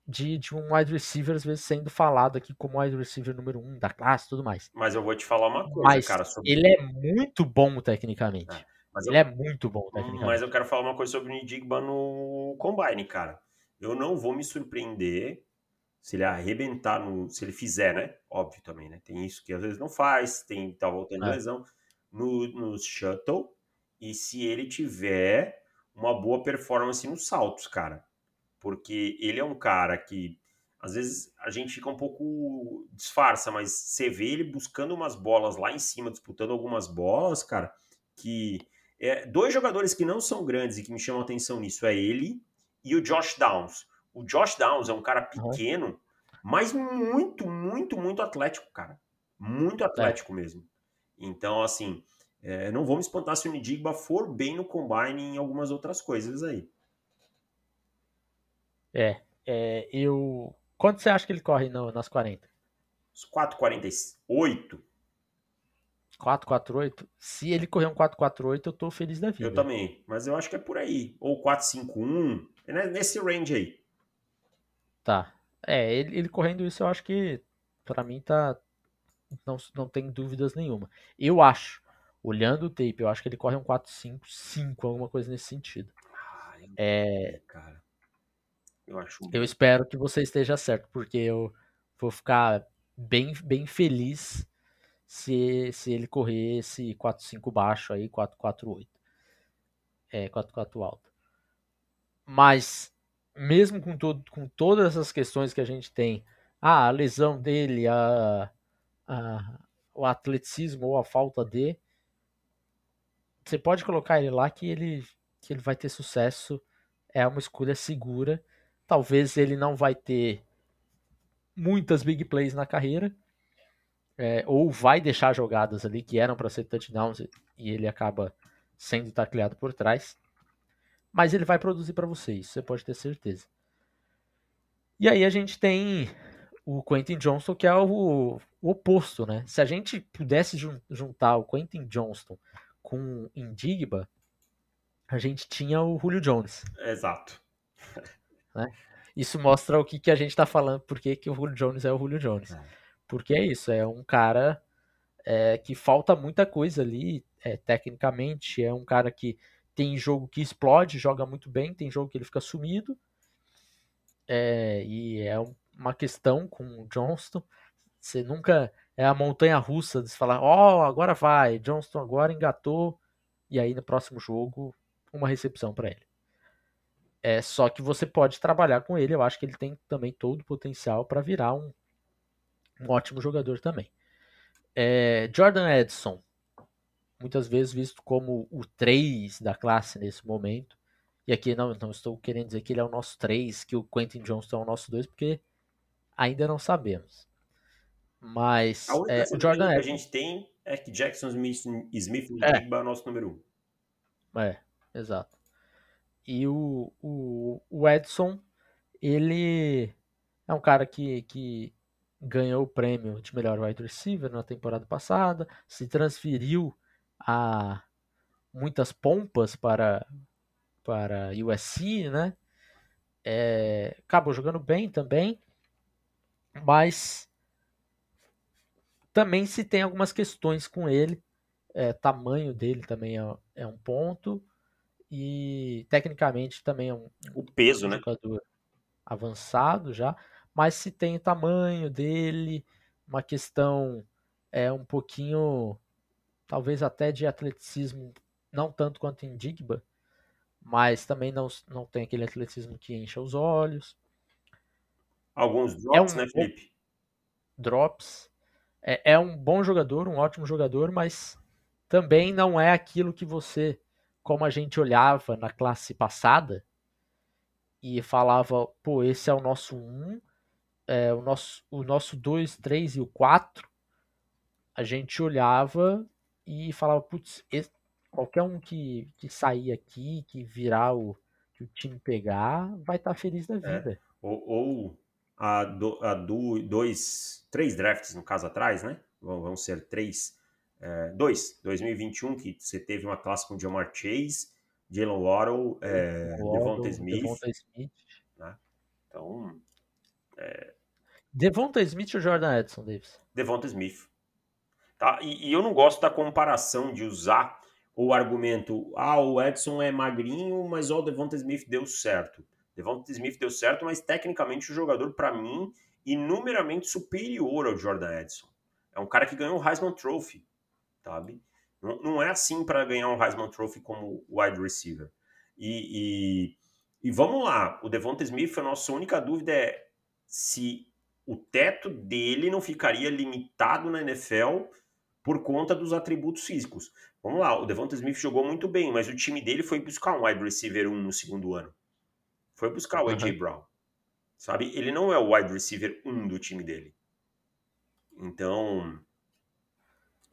de, de um wide receiver, às vezes sendo falado aqui como wide receiver número um da classe e tudo mais. Mas eu vou te falar uma coisa, Mas cara. Sobre... Ele é muito bom tecnicamente. É. Mas ele eu, é muito bom tecnicamente. Mas eu quero falar uma coisa sobre o Nidigba no Combine, cara. Eu não vou me surpreender se ele arrebentar no. Se ele fizer, né? Óbvio também, né? Tem isso que às vezes não faz, tem tá voltando é. lesão no, no shuttle. E se ele tiver uma boa performance nos saltos, cara. Porque ele é um cara que às vezes a gente fica um pouco disfarça, mas você vê ele buscando umas bolas lá em cima, disputando algumas bolas, cara, que é, dois jogadores que não são grandes e que me chamam a atenção nisso é ele e o Josh Downs. O Josh Downs é um cara pequeno, uhum. mas muito, muito, muito atlético, cara. Muito atlético é. mesmo. Então, assim, é, não vou me espantar se o Nidigba for bem no combine em algumas outras coisas aí. É, é eu. Quanto você acha que ele corre no, nas 40? Os 4,48. 448. Se ele correr um 448, eu tô feliz da vida. Eu também, mas eu acho que é por aí. Ou 451, é nesse range aí. Tá. É, ele, ele correndo isso, eu acho que para mim tá não, não tem dúvidas nenhuma. Eu acho, olhando o tape, eu acho que ele corre um 455, alguma coisa nesse sentido. Ai, é, cara. Eu acho Eu espero que você esteja certo, porque eu vou ficar bem bem feliz se, se ele correr esse 4-5 baixo aí, 4-4-8. É, 4-4 alto. Mas, mesmo com, todo, com todas essas questões que a gente tem, ah, a lesão dele, a, a, o atleticismo ou a falta de, você pode colocar ele lá que ele, que ele vai ter sucesso, é uma escolha segura. Talvez ele não vai ter muitas big plays na carreira, é, ou vai deixar jogadas ali que eram para ser touchdowns e ele acaba sendo tacleado por trás. Mas ele vai produzir para você, isso você pode ter certeza. E aí a gente tem o Quentin Johnston, que é o, o oposto, né? Se a gente pudesse jun juntar o Quentin Johnston com o Indigba, a gente tinha o Julio Jones. Exato. Né? Isso mostra o que, que a gente está falando, porque que o Julio Jones é o Julio Jones. É. Porque é isso, é um cara é, que falta muita coisa ali, é, tecnicamente. É um cara que tem jogo que explode, joga muito bem, tem jogo que ele fica sumido. É, e é uma questão com o Johnston. Você nunca. É a montanha russa de falar, ó, oh, agora vai, Johnston agora engatou, e aí no próximo jogo, uma recepção para ele. É só que você pode trabalhar com ele, eu acho que ele tem também todo o potencial para virar um um ótimo jogador também. É, Jordan Edson, muitas vezes visto como o 3 da classe nesse momento. E aqui não, não estou querendo dizer que ele é o nosso 3, que o Quentin Johnston é o nosso 2, porque ainda não sabemos. Mas é, o Jordan Edson, que a gente tem é que Jackson Smith, Smith é. é o nosso número 1. É, exato. E o, o, o Edson, ele é um cara que, que ganhou o prêmio de melhor wide receiver na temporada passada, se transferiu a muitas pompas para para USC, né? É, acabou jogando bem também, mas também se tem algumas questões com ele. É, tamanho dele também é, é, um ponto e tecnicamente também é um, o peso, um né? jogador avançado já mas se tem o tamanho dele, uma questão é um pouquinho, talvez até de atleticismo, não tanto quanto em Digba, mas também não, não tem aquele atleticismo que encha os olhos. Alguns drops, é um, né, Felipe? Drops. É, é um bom jogador, um ótimo jogador, mas também não é aquilo que você, como a gente olhava na classe passada, e falava, pô, esse é o nosso 1, é, o nosso o nosso 2, 3 e o 4, a gente olhava e falava, putz, qualquer um que, que sair aqui, que virar o que o time pegar, vai estar tá feliz da é, vida. É, ou, ou a, do, a do, dois, três drafts no caso atrás, né? Vão, vão ser três, é, dois, 2021 que você teve uma classe com Jamar Chase, Jalen Waddle, é, Devonta Smith, Devonta Smith. Né? Então, é, Devonta Smith ou Jordan Edson, Davis? Devonta Smith. Tá? E, e, eu não gosto da comparação de usar o argumento, ah, o Edson é magrinho, mas ó, o Devonta Smith deu certo. Devonta Smith deu certo, mas tecnicamente o jogador, para mim, inumeramente superior ao Jordan Edson. É um cara que ganhou o Heisman Trophy, sabe? Não, não é assim para ganhar um Heisman Trophy como wide receiver. E, e, e vamos lá, o Devonta Smith, a nossa única dúvida é se o teto dele não ficaria limitado na NFL por conta dos atributos físicos. Vamos lá, o Devonta Smith jogou muito bem, mas o time dele foi buscar um wide receiver 1 no segundo ano. Foi buscar o AJ Brown. Sabe? Ele não é o wide receiver 1 do time dele. Então,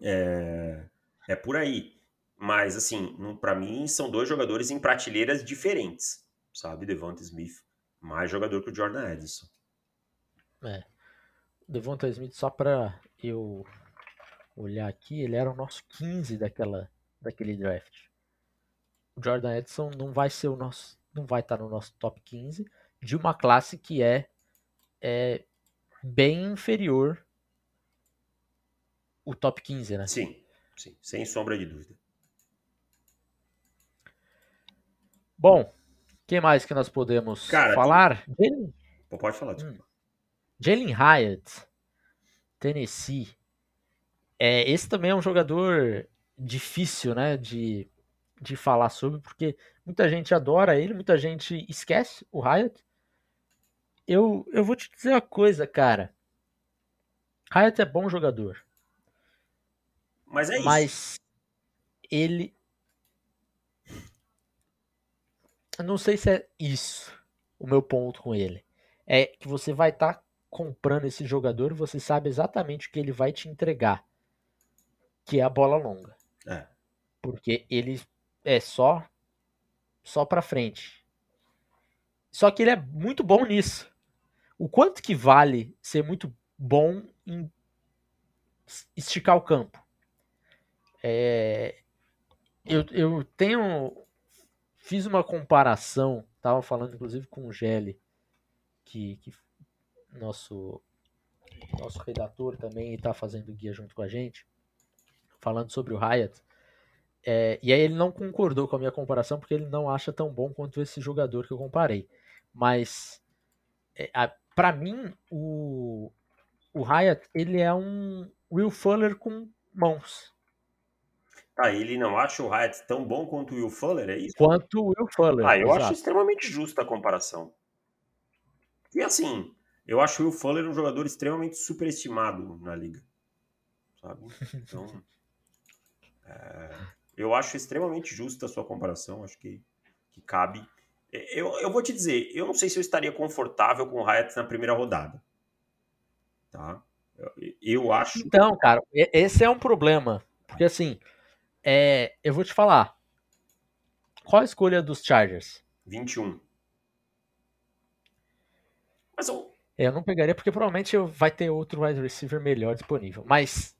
é, é por aí. Mas, assim, para mim, são dois jogadores em prateleiras diferentes. Sabe? Devonta Smith, mais jogador que o Jordan Edison. É. Devonta Smith, só para eu olhar aqui, ele era o nosso 15 daquela, daquele draft. O Jordan Edson não vai ser o nosso, não vai estar no nosso top 15 de uma classe que é, é bem inferior o top 15, né? Sim, sim, sem sombra de dúvida. Bom, quem mais que nós podemos Cara, falar? Pode falar, desculpa. Hum. Jalen Hyatt, Tennessee. É, esse também é um jogador difícil, né, de, de falar sobre, porque muita gente adora ele, muita gente esquece o Hyatt. Eu, eu vou te dizer uma coisa, cara. Hyatt é bom jogador. Mas é isso. Mas ele. Eu não sei se é isso o meu ponto com ele. É que você vai estar tá comprando esse jogador você sabe exatamente o que ele vai te entregar. Que é a bola longa. É. Porque ele é só só para frente. Só que ele é muito bom nisso. O quanto que vale ser muito bom em esticar o campo? É, eu, eu tenho. Fiz uma comparação, tava falando inclusive com o Gelli, que, que nosso, nosso redator também está fazendo guia junto com a gente, falando sobre o Hyatt. É, e aí ele não concordou com a minha comparação porque ele não acha tão bom quanto esse jogador que eu comparei. Mas é, para mim o, o Hyatt ele é um Will Fuller com mãos. Ah, ele não acha o Hyatt tão bom quanto o Will Fuller, é isso? Quanto o Will Fuller. Ah, eu exato. acho extremamente justa a comparação. E assim, eu acho o Will Fuller um jogador extremamente superestimado na liga. Sabe? Então, é, eu acho extremamente justa a sua comparação, acho que, que cabe. Eu, eu vou te dizer, eu não sei se eu estaria confortável com o Hyatt na primeira rodada. Tá? Eu, eu acho. Então, cara, esse é um problema. Porque assim, é, eu vou te falar. Qual a escolha dos Chargers? 21. Mas eu... É, eu não pegaria porque provavelmente vai ter outro wide receiver melhor disponível. Mas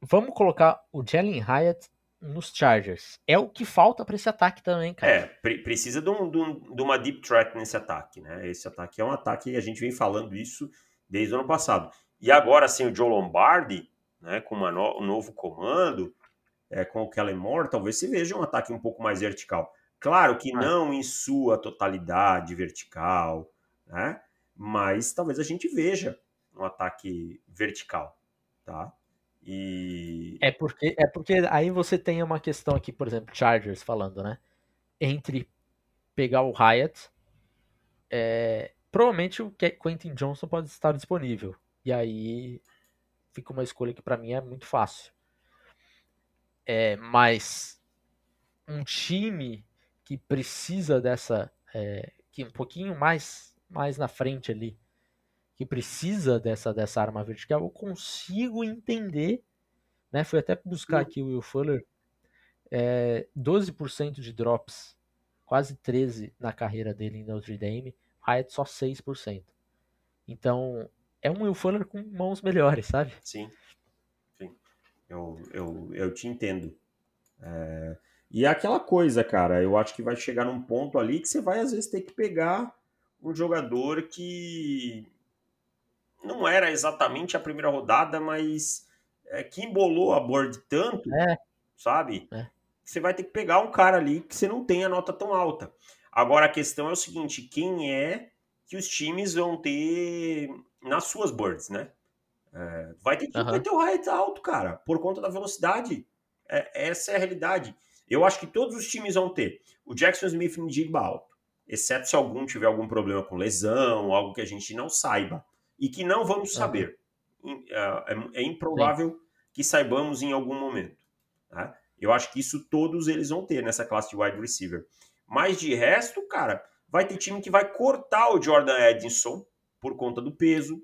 vamos colocar o Jalen Hyatt nos Chargers. É o que falta para esse ataque também, cara. É, pre precisa de, um, de, um, de, uma deep threat nesse ataque, né? Esse ataque é um ataque, a gente vem falando isso desde o ano passado. E agora, sem o Joe Lombardi, né, com no, um novo comando, é, com o Kellen Moore, talvez se veja um ataque um pouco mais vertical. Claro que não em sua totalidade vertical, né? Mas talvez a gente veja um ataque vertical, tá? E é porque é porque aí você tem uma questão aqui, por exemplo, Chargers falando, né? Entre pegar o Hyatt, é, provavelmente o Quentin Johnson pode estar disponível. E aí fica uma escolha que para mim é muito fácil. É, mas um time que precisa dessa. É, que um pouquinho mais, mais na frente ali, que precisa dessa, dessa arma vertical, eu consigo entender. Né? Fui até buscar aqui o Will Fuller. É, 12% de drops, quase 13% na carreira dele em Notre Dame. Hyatt só 6%. Então, é um Will Fuller com mãos melhores, sabe? Sim. Eu, eu, eu te entendo. É... E é aquela coisa, cara, eu acho que vai chegar num ponto ali que você vai às vezes ter que pegar um jogador que não era exatamente a primeira rodada, mas é, que embolou a board tanto, é. sabe? É. Você vai ter que pegar um cara ali que você não tem a nota tão alta. Agora a questão é o seguinte: quem é que os times vão ter nas suas boards, né? É, vai ter que uhum. ter o height alto, cara, por conta da velocidade. É, essa é a realidade. Eu acho que todos os times vão ter o Jackson Smith em Digba alto, exceto se algum tiver algum problema com lesão, algo que a gente não saiba e que não vamos saber. Uhum. É, é, improvável Sim. que saibamos em algum momento. Tá? Eu acho que isso todos eles vão ter nessa classe de wide receiver. Mas de resto, cara, vai ter time que vai cortar o Jordan Edson por conta do peso,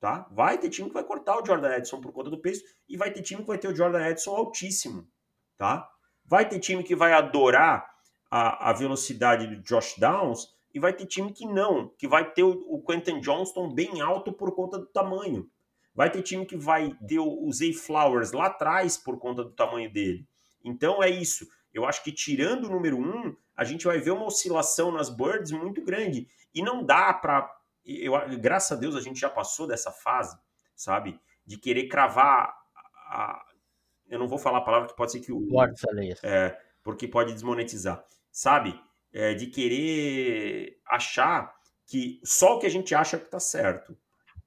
tá? Vai ter time que vai cortar o Jordan Edson por conta do peso e vai ter time que vai ter o Jordan Edson altíssimo, tá? Vai ter time que vai adorar a, a velocidade do Josh Downs e vai ter time que não, que vai ter o, o Quentin Johnston bem alto por conta do tamanho. Vai ter time que vai ter o, o Zay Flowers lá atrás por conta do tamanho dele. Então é isso. Eu acho que tirando o número um, a gente vai ver uma oscilação nas birds muito grande. E não dá para. Graças a Deus a gente já passou dessa fase, sabe? De querer cravar. A, eu não vou falar a palavra que pode ser que o. É, porque pode desmonetizar. Sabe? É, de querer achar que só o que a gente acha que tá certo.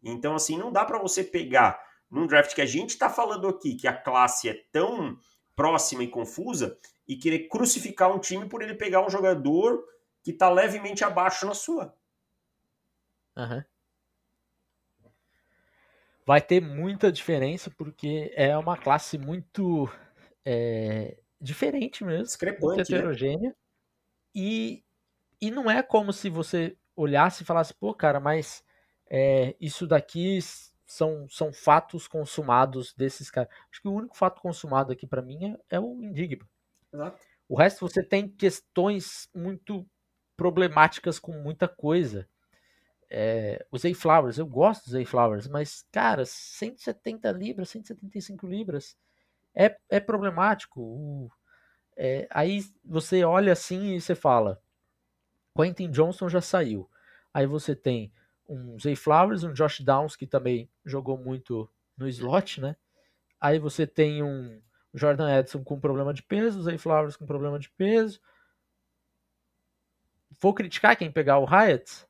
Então, assim, não dá para você pegar num draft que a gente está falando aqui, que a classe é tão próxima e confusa e querer crucificar um time por ele pegar um jogador que está levemente abaixo na sua. Uhum. Vai ter muita diferença porque é uma classe muito é, diferente mesmo, muito né? heterogênea. Né? E, e não é como se você olhasse e falasse, pô, cara, mas é, isso daqui são, são fatos consumados desses caras. Acho que o único fato consumado aqui para mim é, é, o Indigma. Exato. O resto você tem questões muito problemáticas com muita coisa. É, o Zay Flowers, eu gosto do Zay Flowers, mas, cara, 170 libras, 175 libras é, é problemático. O, é, aí você olha assim e você fala: Quentin Johnson já saiu. Aí você tem um Zay Flowers, um Josh Downs, que também jogou muito no slot, né? Aí você tem um Jordan Edson com problema de peso, Zay Flowers com problema de peso. Vou criticar quem pegar o Hyatt,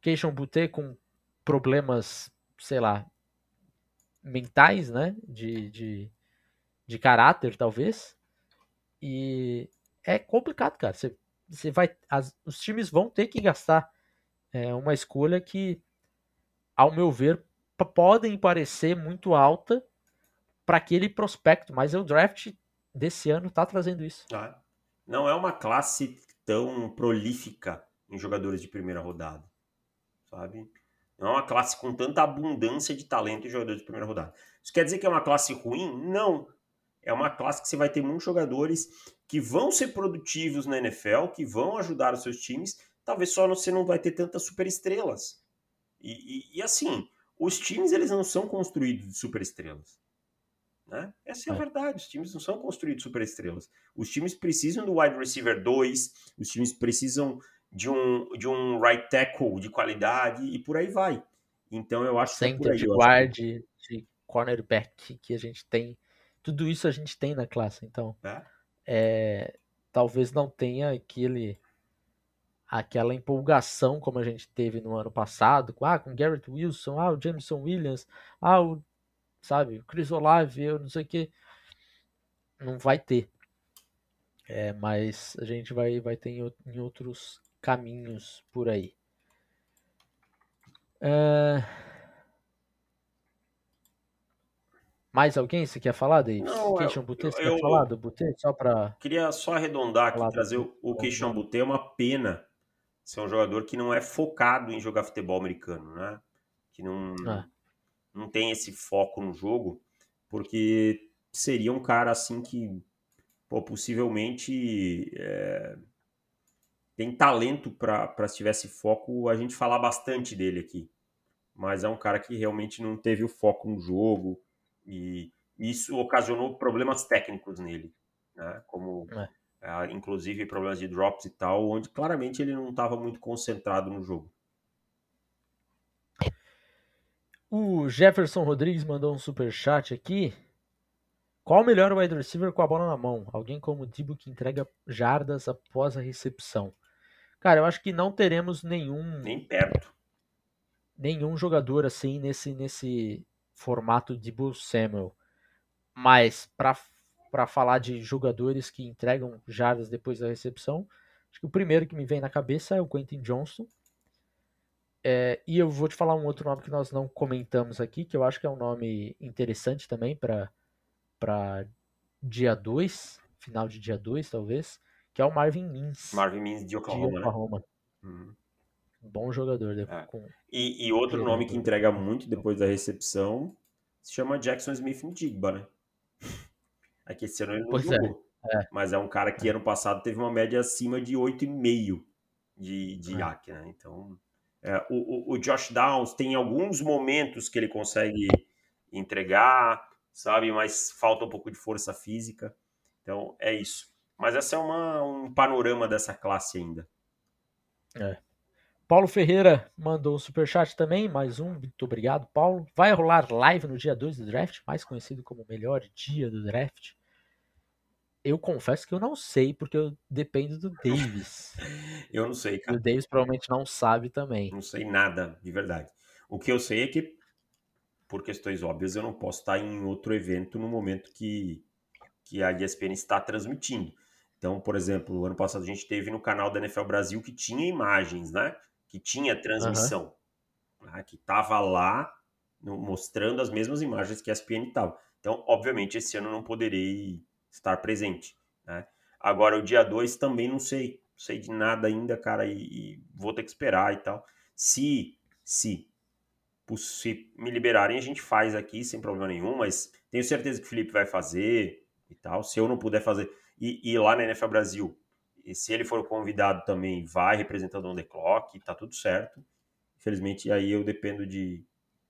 Keishon Butte com problemas, sei lá, mentais, né? De, de, de caráter, talvez. E é complicado, cara. Você, você vai, as, os times vão ter que gastar é uma escolha que, ao meu ver, podem parecer muito alta para aquele prospecto, mas o draft desse ano está trazendo isso. Ah, não é uma classe tão prolífica em jogadores de primeira rodada, sabe? Não é uma classe com tanta abundância de talento em jogadores de primeira rodada. Isso quer dizer que é uma classe ruim? Não. É uma classe que você vai ter muitos jogadores que vão ser produtivos na NFL, que vão ajudar os seus times talvez só você não vai ter tantas superestrelas. E, e, e assim, os times eles não são construídos de superestrelas. Né? Essa é a é. verdade. Os times não são construídos de superestrelas. Os times precisam do wide receiver 2, os times precisam de um, de um right tackle de qualidade e por aí vai. Então eu acho Center que é por aí, de guard, de cornerback que a gente tem. Tudo isso a gente tem na classe. Então, é? É, talvez não tenha aquele aquela empolgação como a gente teve no ano passado, com, ah, com Garrett Wilson, ah, o Jameson Williams, ah, o, sabe, o Chris Olave, eu não sei o que, não vai ter. É, mas a gente vai, vai ter em, em outros caminhos por aí. É... Mais alguém você quer falar, David? Não, Keishon Butte, você eu, quer falar do Butte? Só para Queria só arredondar aqui, trazer o, o Keishon Butte, é uma pena ser um jogador que não é focado em jogar futebol americano, né? Que não, ah. não tem esse foco no jogo, porque seria um cara assim que pô, possivelmente é, tem talento para se tivesse foco a gente falar bastante dele aqui. Mas é um cara que realmente não teve o foco no jogo e isso ocasionou problemas técnicos nele, né? Como é é, inclusive problemas de drops e tal, onde claramente ele não estava muito concentrado no jogo. O Jefferson Rodrigues mandou um super chat aqui. Qual o melhor wide receiver com a bola na mão? Alguém como o Dibo que entrega jardas após a recepção. Cara, eu acho que não teremos nenhum nem perto nenhum jogador assim nesse nesse formato de Bull Samuel. Mas para para falar de jogadores que entregam jardas depois da recepção, Acho que o primeiro que me vem na cabeça é o Quentin Johnston. É, e eu vou te falar um outro nome que nós não comentamos aqui, que eu acho que é um nome interessante também para dia 2, final de dia 2, talvez, que é o Marvin Mims. Marvin Mims de Oklahoma. De Oklahoma. Né? Uhum. Bom jogador. É. Com... E, e, outro nome que entrega muito depois da recepção se chama Jackson Smith Digba, né? Aqui esse ano ele não pois é, jogou. É. É. Mas é um cara que ano passado teve uma média acima de 8,5 de, de é. IAC, né? Então, é, o, o, o Josh Downs tem alguns momentos que ele consegue entregar, sabe? Mas falta um pouco de força física. Então, é isso. Mas essa é uma, um panorama dessa classe ainda. É. Paulo Ferreira mandou um superchat também, mais um. Muito obrigado, Paulo. Vai rolar live no dia 2 do draft, mais conhecido como o melhor dia do draft. Eu confesso que eu não sei, porque eu dependo do Davis. eu não sei, cara. o Davis provavelmente não sabe também. Não sei nada, de verdade. O que eu sei é que, por questões óbvias, eu não posso estar em outro evento no momento que, que a ESPN está transmitindo. Então, por exemplo, no ano passado a gente teve no canal da NFL Brasil que tinha imagens, né? Que tinha transmissão, uhum. né, que estava lá no, mostrando as mesmas imagens que a ESPN estava. Então, obviamente, esse ano não poderei estar presente. Né? Agora, o dia 2 também não sei. Não sei de nada ainda, cara, e, e vou ter que esperar e tal. Se, se, se me liberarem, a gente faz aqui sem problema nenhum, mas tenho certeza que o Felipe vai fazer e tal. Se eu não puder fazer. E, e lá na NFL Brasil, e se ele for convidado também, vai representando on the clock, tá tudo certo. Infelizmente, aí eu dependo de,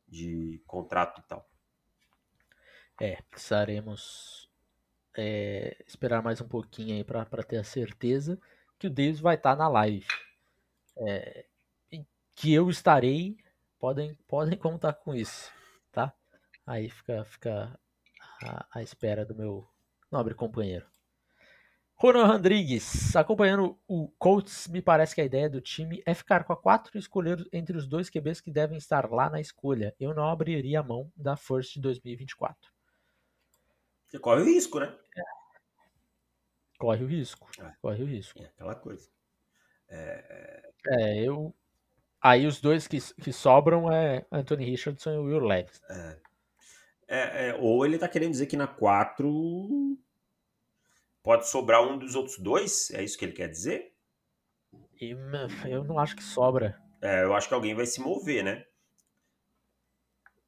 de contrato e tal. É, precisaremos é, esperar mais um pouquinho aí para ter a certeza que o Davis vai estar tá na live. É, que eu estarei, podem, podem contar com isso, tá? Aí fica, fica a, a espera do meu nobre companheiro. Ronan Rodrigues, acompanhando o Colts, me parece que a ideia do time é ficar com a 4 e escolher entre os dois QBs que devem estar lá na escolha. Eu não abriria a mão da First de 2024. Você corre o risco, né? É. Corre o risco. É. Corre o risco. É aquela coisa. É, é eu. Aí os dois que, que sobram é Anthony Richardson e Will Levis. É. é. É, ou ele tá querendo dizer que na 4 Pode sobrar um dos outros dois? É isso que ele quer dizer? Eu não acho que sobra. É, eu acho que alguém vai se mover, né?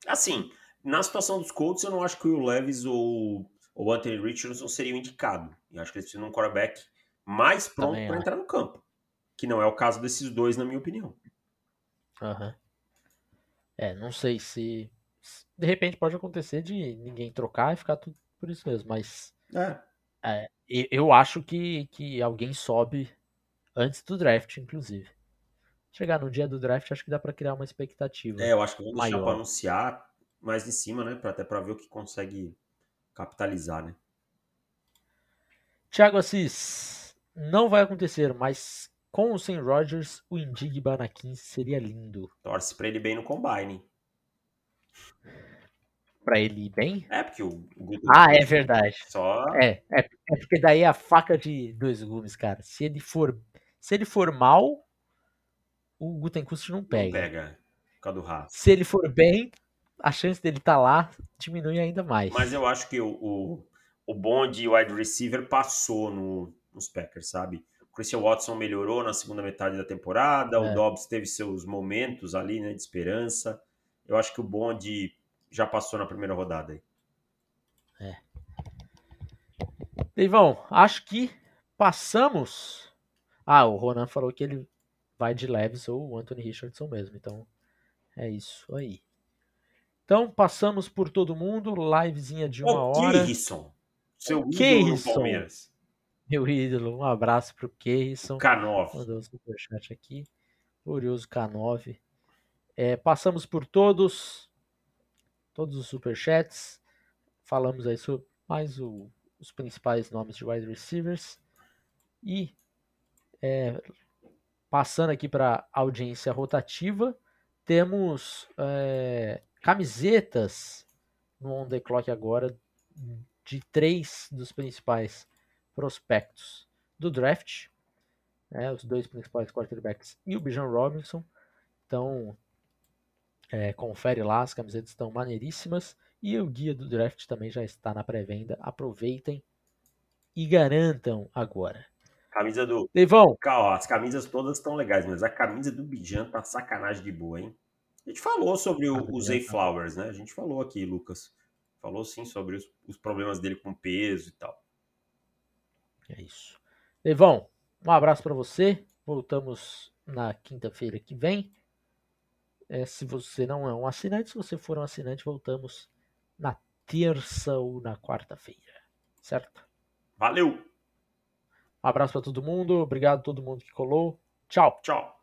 Assim, na situação dos Colts, eu não acho que o Levis ou o Anthony Richardson seriam indicado. Eu acho que eles precisam de um quarterback mais pronto para entrar no campo. Que não é o caso desses dois, na minha opinião. Uhum. É, não sei se. De repente pode acontecer de ninguém trocar e ficar tudo por isso mesmo, mas. É. É, eu acho que, que alguém sobe antes do draft, inclusive. Chegar no dia do draft, acho que dá para criar uma expectativa. É, eu acho que vamos deixar para anunciar mais em cima, né? Pra, até para ver o que consegue capitalizar, né? Thiago Assis, não vai acontecer, mas com o Sam Rogers, o Indigba na 15 seria lindo. Torce para ele bem no combine para ele ir bem? É, porque o, o Ah, é verdade. Só... É, é, é, porque daí é a faca de dois gumes, cara. Se ele for, se ele for mal, o Gutenkust não pega. Não pega, por causa do. Se ele for bem, a chance dele estar tá lá diminui ainda mais. Mas eu acho que o, o, o bom de wide receiver passou no, nos Packers, sabe? O Christian Watson melhorou na segunda metade da temporada, é. o Dobbs teve seus momentos ali, né, de esperança. Eu acho que o bom de já passou na primeira rodada aí. É. Deivão, acho que passamos. Ah, o Ronan falou que ele vai de Leves ou o Anthony Richardson mesmo. Então, é isso aí. Então, passamos por todo mundo. Livezinha de uma o hora. Keirson, seu o ídolo do Palmeiras. Meu ídolo. Um abraço pro Keirson. K9. Mandou um superchat aqui. Glorioso K9. É, passamos por todos todos os superchats. Falamos aí sobre mais o, os principais nomes de wide receivers. E é, passando aqui para audiência rotativa, temos é, camisetas no On The Clock agora de três dos principais prospectos do draft. né, os dois principais quarterbacks e o Bijan Robinson. Então, é, confere lá, as camisetas estão maneiríssimas. E o guia do draft também já está na pré-venda. Aproveitem e garantam agora. Camisa do. Calma, as camisas todas estão legais, mas a camisa do Bijan tá sacanagem de boa, hein? A gente falou sobre o, o Zay Flowers, né? A gente falou aqui, Lucas. Falou sim sobre os, os problemas dele com peso e tal. É isso. Devão, um abraço para você. Voltamos na quinta-feira que vem. É, se você não é um assinante, se você for um assinante, voltamos na terça ou na quarta-feira. Certo? Valeu! Um abraço para todo mundo. Obrigado a todo mundo que colou. Tchau. Tchau.